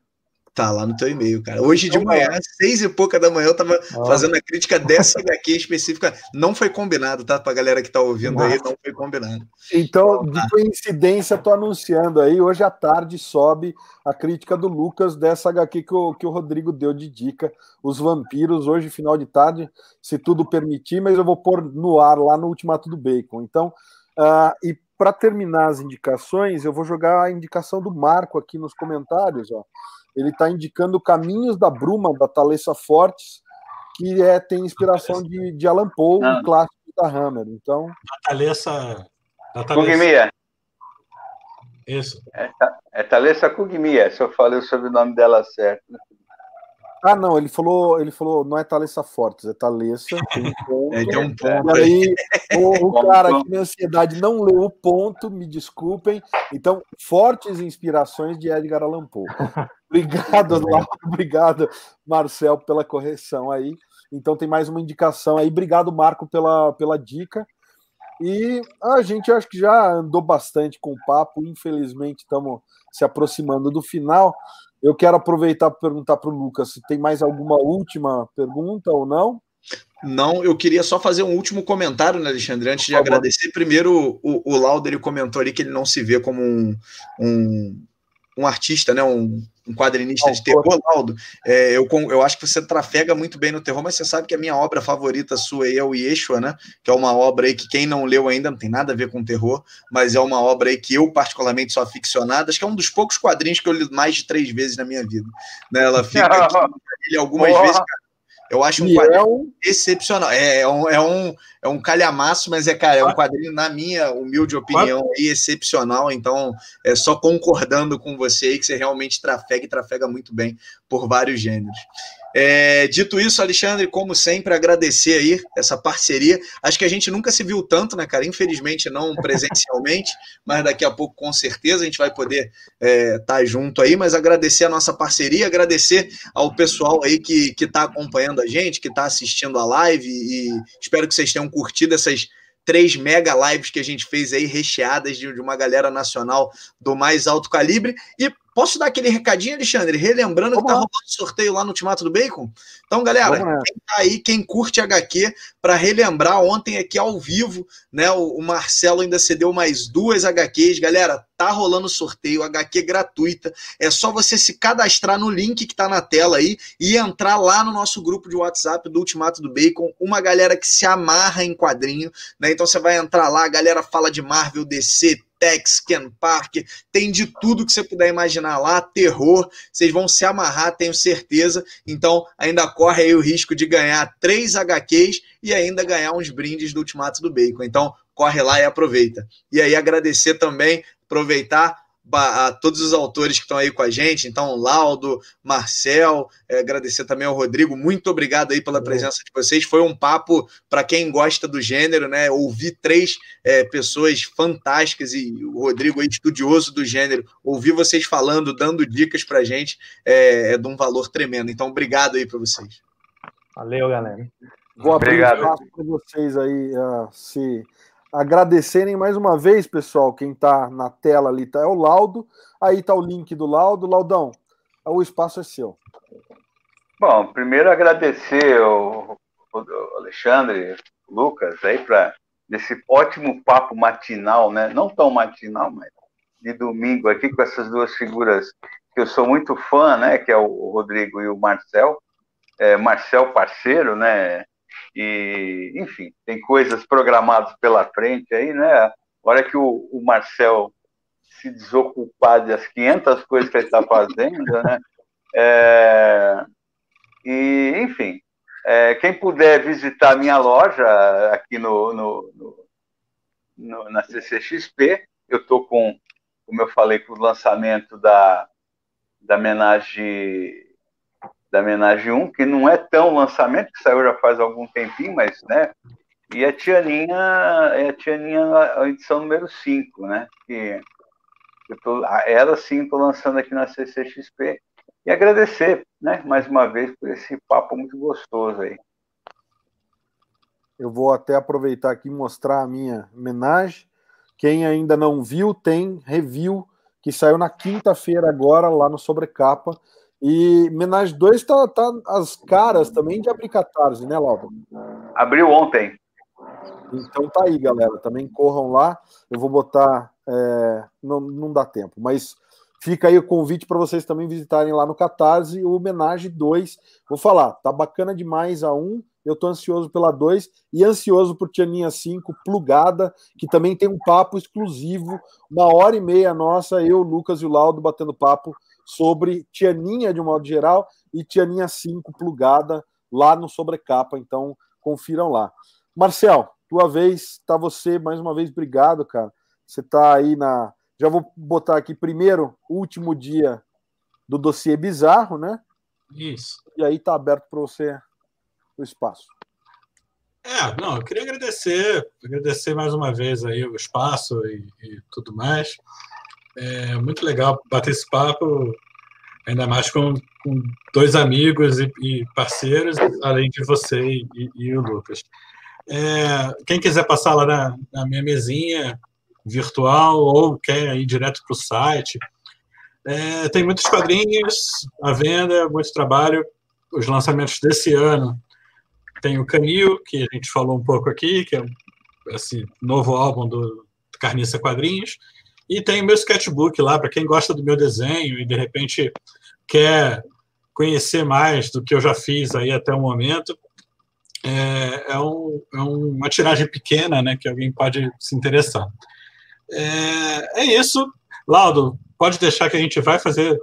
Tá lá no teu e-mail, cara. Hoje de então, manhã, seis e pouca da manhã, eu tava fazendo a crítica dessa HQ específica. Não foi combinado, tá? Pra galera que tá ouvindo Nossa. aí, não foi combinado. Então, de coincidência, tô anunciando aí, hoje à tarde sobe a crítica do Lucas dessa HQ que o, que o Rodrigo deu de dica, Os Vampiros, hoje, final de tarde, se tudo permitir, mas eu vou pôr no ar lá no Ultimato do Bacon. Então, uh, e para terminar as indicações, eu vou jogar a indicação do Marco aqui nos comentários, ó ele está indicando Caminhos da Bruma, da Thalessa Fortes, que é, tem inspiração de, de Alan Poe, um clássico da Hammer. Então. Thalessa. Kugmia. Isso. É, é Thalessa Kugmia, se eu falei o sobrenome dela certo. Ah, não, ele falou, ele falou, não é Thalessa Fortes, é Thalessa. Tem um *laughs* ponto. É, tem um ponto. E aí, o, o cara aqui na ansiedade não leu o ponto, me desculpem. Então, fortes inspirações de Edgar Allan Poe. *laughs* Obrigado, Lauro. *laughs* Obrigado, Marcel, pela correção aí. Então tem mais uma indicação aí. Obrigado, Marco, pela, pela dica. E a gente acho que já andou bastante com o papo. Infelizmente, estamos se aproximando do final. Eu quero aproveitar para perguntar para o Lucas se tem mais alguma última pergunta ou não. Não, eu queria só fazer um último comentário, né, Alexandre? Antes de agradecer, primeiro o, o Lauder comentou ali que ele não se vê como um, um, um artista, né, um, um quadrinista de terror, Laudo, é, eu, eu acho que você trafega muito bem no terror, mas você sabe que a minha obra favorita sua aí é o Yeshua, né? Que é uma obra aí que quem não leu ainda não tem nada a ver com terror, mas é uma obra aí que eu particularmente sou aficionado. Acho que é um dos poucos quadrinhos que eu li mais de três vezes na minha vida. Né? Ela fica *laughs* aqui, algumas vezes, cara, eu acho um quadrinho é um... excepcional. É, é, um, é, um, é um calhamaço, mas é, cara, é um quadrinho, na minha humilde opinião, aí, excepcional. Então, é só concordando com você aí que você realmente trafega e trafega muito bem por vários gêneros. É, dito isso, Alexandre, como sempre, agradecer aí essa parceria. Acho que a gente nunca se viu tanto, né, cara? Infelizmente não *laughs* presencialmente, mas daqui a pouco com certeza a gente vai poder estar é, tá junto aí. Mas agradecer a nossa parceria, agradecer ao pessoal aí que está acompanhando a gente, que está assistindo a live e espero que vocês tenham curtido essas três mega lives que a gente fez aí, recheadas de, de uma galera nacional do mais alto calibre. E Posso dar aquele recadinho, Alexandre? Relembrando Vamos que tá rolando sorteio lá no Ultimato do Bacon. Então, galera, quem tá aí, quem curte HQ, para relembrar, ontem aqui ao vivo, né? O, o, Marcelo ainda cedeu mais duas HQs. Galera, tá rolando sorteio, HQ gratuita. É só você se cadastrar no link que tá na tela aí e entrar lá no nosso grupo de WhatsApp do Ultimato do Bacon. Uma galera que se amarra em quadrinho, né? Então você vai entrar lá, a galera fala de Marvel, DC, Tex, Ken Park, tem de tudo que você puder imaginar lá, terror, vocês vão se amarrar, tenho certeza. Então, ainda corre aí o risco de ganhar três HQs e ainda ganhar uns brindes do Ultimato do Bacon. Então, corre lá e aproveita. E aí, agradecer também, aproveitar a todos os autores que estão aí com a gente, então Laudo, Marcel, é, agradecer também ao Rodrigo, muito obrigado aí pela presença de vocês, foi um papo para quem gosta do gênero, né, ouvir três é, pessoas fantásticas e o Rodrigo aí estudioso do gênero, ouvir vocês falando, dando dicas para a gente, é, é de um valor tremendo, então obrigado aí para vocês. Valeu, galera. Vou abrir obrigado. espaço para vocês aí uh, se agradecerem mais uma vez, pessoal, quem está na tela ali tá, é o Laudo. Aí está o link do Laudo. Laudão, o espaço é seu. Bom, primeiro agradecer o Alexandre, o Lucas, aí para desse ótimo papo matinal, né? Não tão matinal, mas de domingo aqui com essas duas figuras que eu sou muito fã, né? Que é o Rodrigo e o Marcel. É, Marcel parceiro, né? E, enfim, tem coisas programadas pela frente aí, né? A hora que o, o Marcel se desocupar das 500 coisas que ele está fazendo, né? É, e, enfim, é, quem puder visitar a minha loja aqui no, no, no, no na CCXP, eu estou com, como eu falei, com o lançamento da, da homenagem da Menage 1, que não é tão lançamento, que saiu já faz algum tempinho, mas, né? E a Tianinha, é a Tianinha, a edição número 5, né? Que eu tô, ela sim estou lançando aqui na CCXP. E agradecer, né, mais uma vez, por esse papo muito gostoso aí. Eu vou até aproveitar aqui e mostrar a minha homenagem. Quem ainda não viu, tem review que saiu na quinta-feira agora lá no Sobrecapa E Menage 2 tá, tá as caras também de abrir catarse, né, Laura? Abriu ontem. Então tá aí, galera. Também corram lá. Eu vou botar. É, não, não dá tempo, mas fica aí o convite para vocês também visitarem lá no Catarse o Homenage 2. Vou falar, tá bacana demais a 1. Eu tô ansioso pela 2 e ansioso por Tianinha 5, plugada, que também tem um papo exclusivo, uma hora e meia nossa, eu, Lucas e o Laudo batendo papo sobre Tianinha de um modo geral e Tianinha 5 plugada lá no Sobrecapa. Então, confiram lá. Marcel, tua vez, tá você mais uma vez, obrigado, cara. Você tá aí na. Já vou botar aqui primeiro, último dia do dossiê bizarro, né? Isso. E aí tá aberto para você o espaço. É, não, eu queria agradecer, agradecer mais uma vez aí o espaço e, e tudo mais. É muito legal bater esse papo, ainda mais com, com dois amigos e, e, parceiros, além de você e, e o Lucas. É, quem quiser passar lá na, na, minha mesinha virtual ou quer ir direto para o site, é, tem muitos quadrinhos à venda, muito trabalho. Os lançamentos desse ano tem o Canil, que a gente falou um pouco aqui, que é esse novo álbum do Carniça Quadrinhos. E tem o meu sketchbook lá, para quem gosta do meu desenho e de repente quer conhecer mais do que eu já fiz aí até o momento é, é, um, é uma tiragem pequena, né, que alguém pode se interessar. É, é isso. Laudo, pode deixar que a gente vai fazer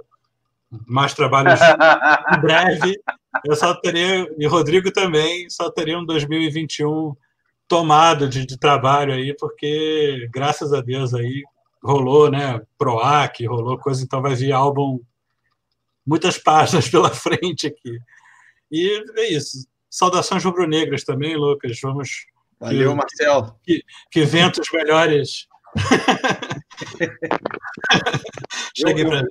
mais trabalhos *laughs* em breve. Eu só teria, e Rodrigo também, só teria um 2021 tomado de, de trabalho aí, porque graças a Deus aí rolou, né, Proac, rolou coisa, então vai vir álbum muitas páginas *laughs* pela frente aqui. E é isso. Saudações rubro-negras também, Lucas. Vamos. Valeu, que, Marcel. Que, que ventos melhores. *laughs* Cheguei para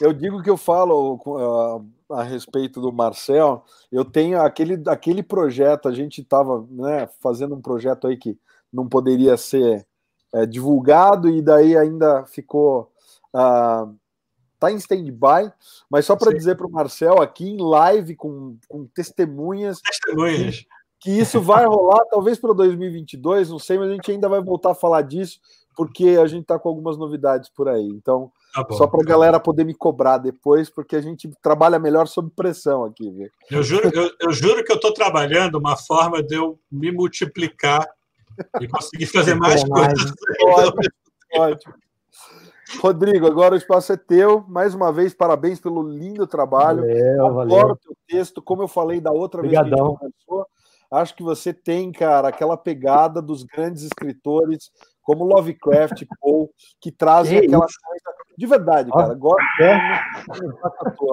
Eu digo que eu falo uh, a respeito do Marcel. Eu tenho aquele, aquele projeto, a gente estava né, fazendo um projeto aí que não poderia ser é, divulgado e daí ainda ficou uh, está em stand-by, mas só para dizer para o Marcel aqui em live com, com testemunhas, testemunhas. Que, que isso vai rolar talvez para 2022, não sei, mas a gente ainda vai voltar a falar disso porque a gente está com algumas novidades por aí. Então, tá bom, só para a tá galera poder me cobrar depois, porque a gente trabalha melhor sob pressão aqui. Viu? Eu juro, eu, eu juro que eu estou trabalhando uma forma de eu me multiplicar e conseguir fazer mais coisas. Ótimo, ótimo. Rodrigo, agora o espaço é teu. Mais uma vez, parabéns pelo lindo trabalho. Valeu, Adoro valeu. o teu texto, como eu falei da outra Obrigadão. vez que a gente conversou. Acho que você tem, cara, aquela pegada dos grandes escritores, como Lovecraft, Poe, que trazem Que aquela coisa. De verdade, cara. Gosto, É.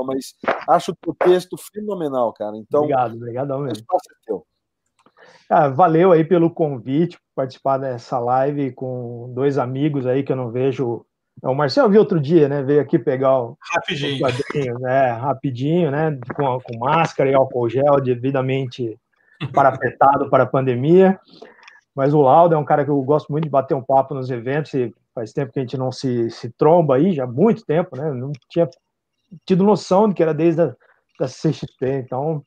mas acho o teu texto fenomenal, cara. Então, Obrigado, obrigadão o mesmo. espaço é teu. Ah, valeu aí pelo convite, participar dessa live com dois amigos aí que eu não vejo. O Marcel eu vi outro dia, né? Veio aqui pegar o, Rapidinho. né? Rapidinho, né? Com, com máscara e álcool gel, devidamente parapetado para a pandemia. Mas o Laudo é um cara que eu gosto muito de bater um papo nos eventos, e faz tempo que a gente não se, se tromba aí, já há muito tempo, né? Não tinha tido noção de que era desde a da CXP, então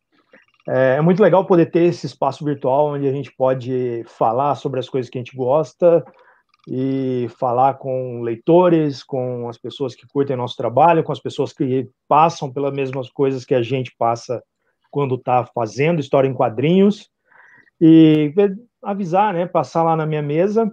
é, é muito legal poder ter esse espaço virtual onde a gente pode falar sobre as coisas que a gente gosta e falar com leitores, com as pessoas que curtem nosso trabalho, com as pessoas que passam pelas mesmas coisas que a gente passa quando está fazendo história em quadrinhos e avisar, né, passar lá na minha mesa.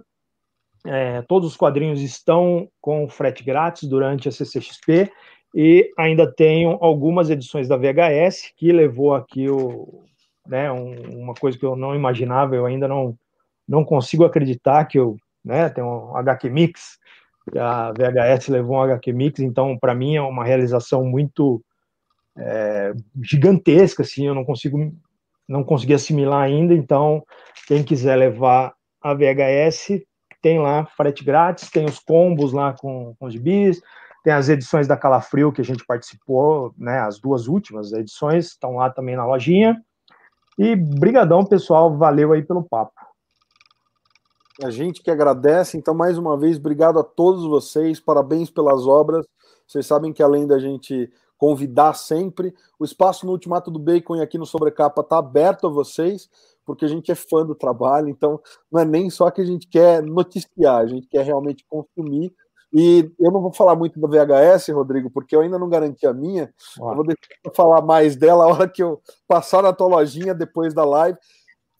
É, todos os quadrinhos estão com frete grátis durante a CCXP e ainda tenho algumas edições da VHS que levou aqui o, né, um, uma coisa que eu não imaginava, eu ainda não não consigo acreditar que eu, né, tem um HQ Mix, a VHS levou um HQ Mix, então para mim é uma realização muito é, gigantesca, assim, eu não consigo não consegui assimilar ainda, então quem quiser levar a VHS tem lá frete grátis, tem os combos lá com, com os bis, tem as edições da Calafrio que a gente participou, né, as duas últimas edições estão lá também na lojinha. E brigadão, pessoal, valeu aí pelo papo. A gente que agradece. Então, mais uma vez, obrigado a todos vocês. Parabéns pelas obras. Vocês sabem que além da gente convidar sempre, o espaço no Ultimato do Bacon e aqui no Sobrecapa está aberto a vocês, porque a gente é fã do trabalho. Então, não é nem só que a gente quer noticiar, a gente quer realmente consumir. E eu não vou falar muito do VHS, Rodrigo, porque eu ainda não garanti a minha. Eu vou deixar falar mais dela a hora que eu passar na tua lojinha depois da live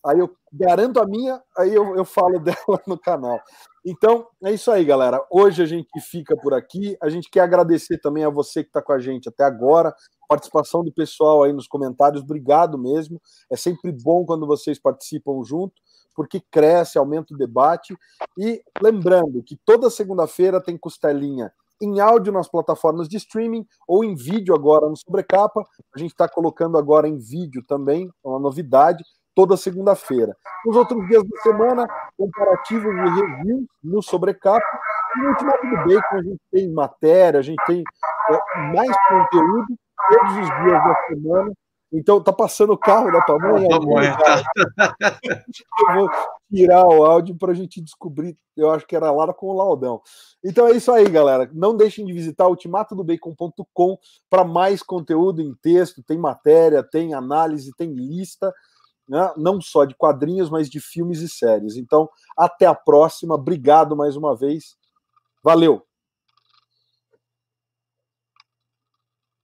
aí eu garanto a minha, aí eu, eu falo *laughs* dela no canal. Então, é isso aí, galera. Hoje a gente fica por aqui. A gente quer agradecer também a você que está com a gente até agora, participação do pessoal aí nos comentários. Obrigado mesmo. É sempre bom quando vocês participam junto, porque cresce, aumenta o debate. E lembrando que toda segunda-feira tem costelinha em áudio nas plataformas de streaming ou em vídeo agora no Sobrecapa. A gente está colocando agora em vídeo também, é uma novidade toda segunda-feira. Nos outros dias da semana, comparativos e reviews no Sobrecapa. E no Ultimato do Bacon a gente tem matéria, a gente tem é, mais conteúdo todos os dias da semana. Então, tá passando o carro da tua mãe? Tá. Eu vou tirar o áudio para a gente descobrir. Eu acho que era lá com o Laudão. Então é isso aí, galera. Não deixem de visitar ultimatodobacon.com para mais conteúdo em texto. Tem matéria, tem análise, tem lista né? não só de quadrinhos, mas de filmes e séries. Então, até a próxima. Obrigado mais uma vez. Valeu!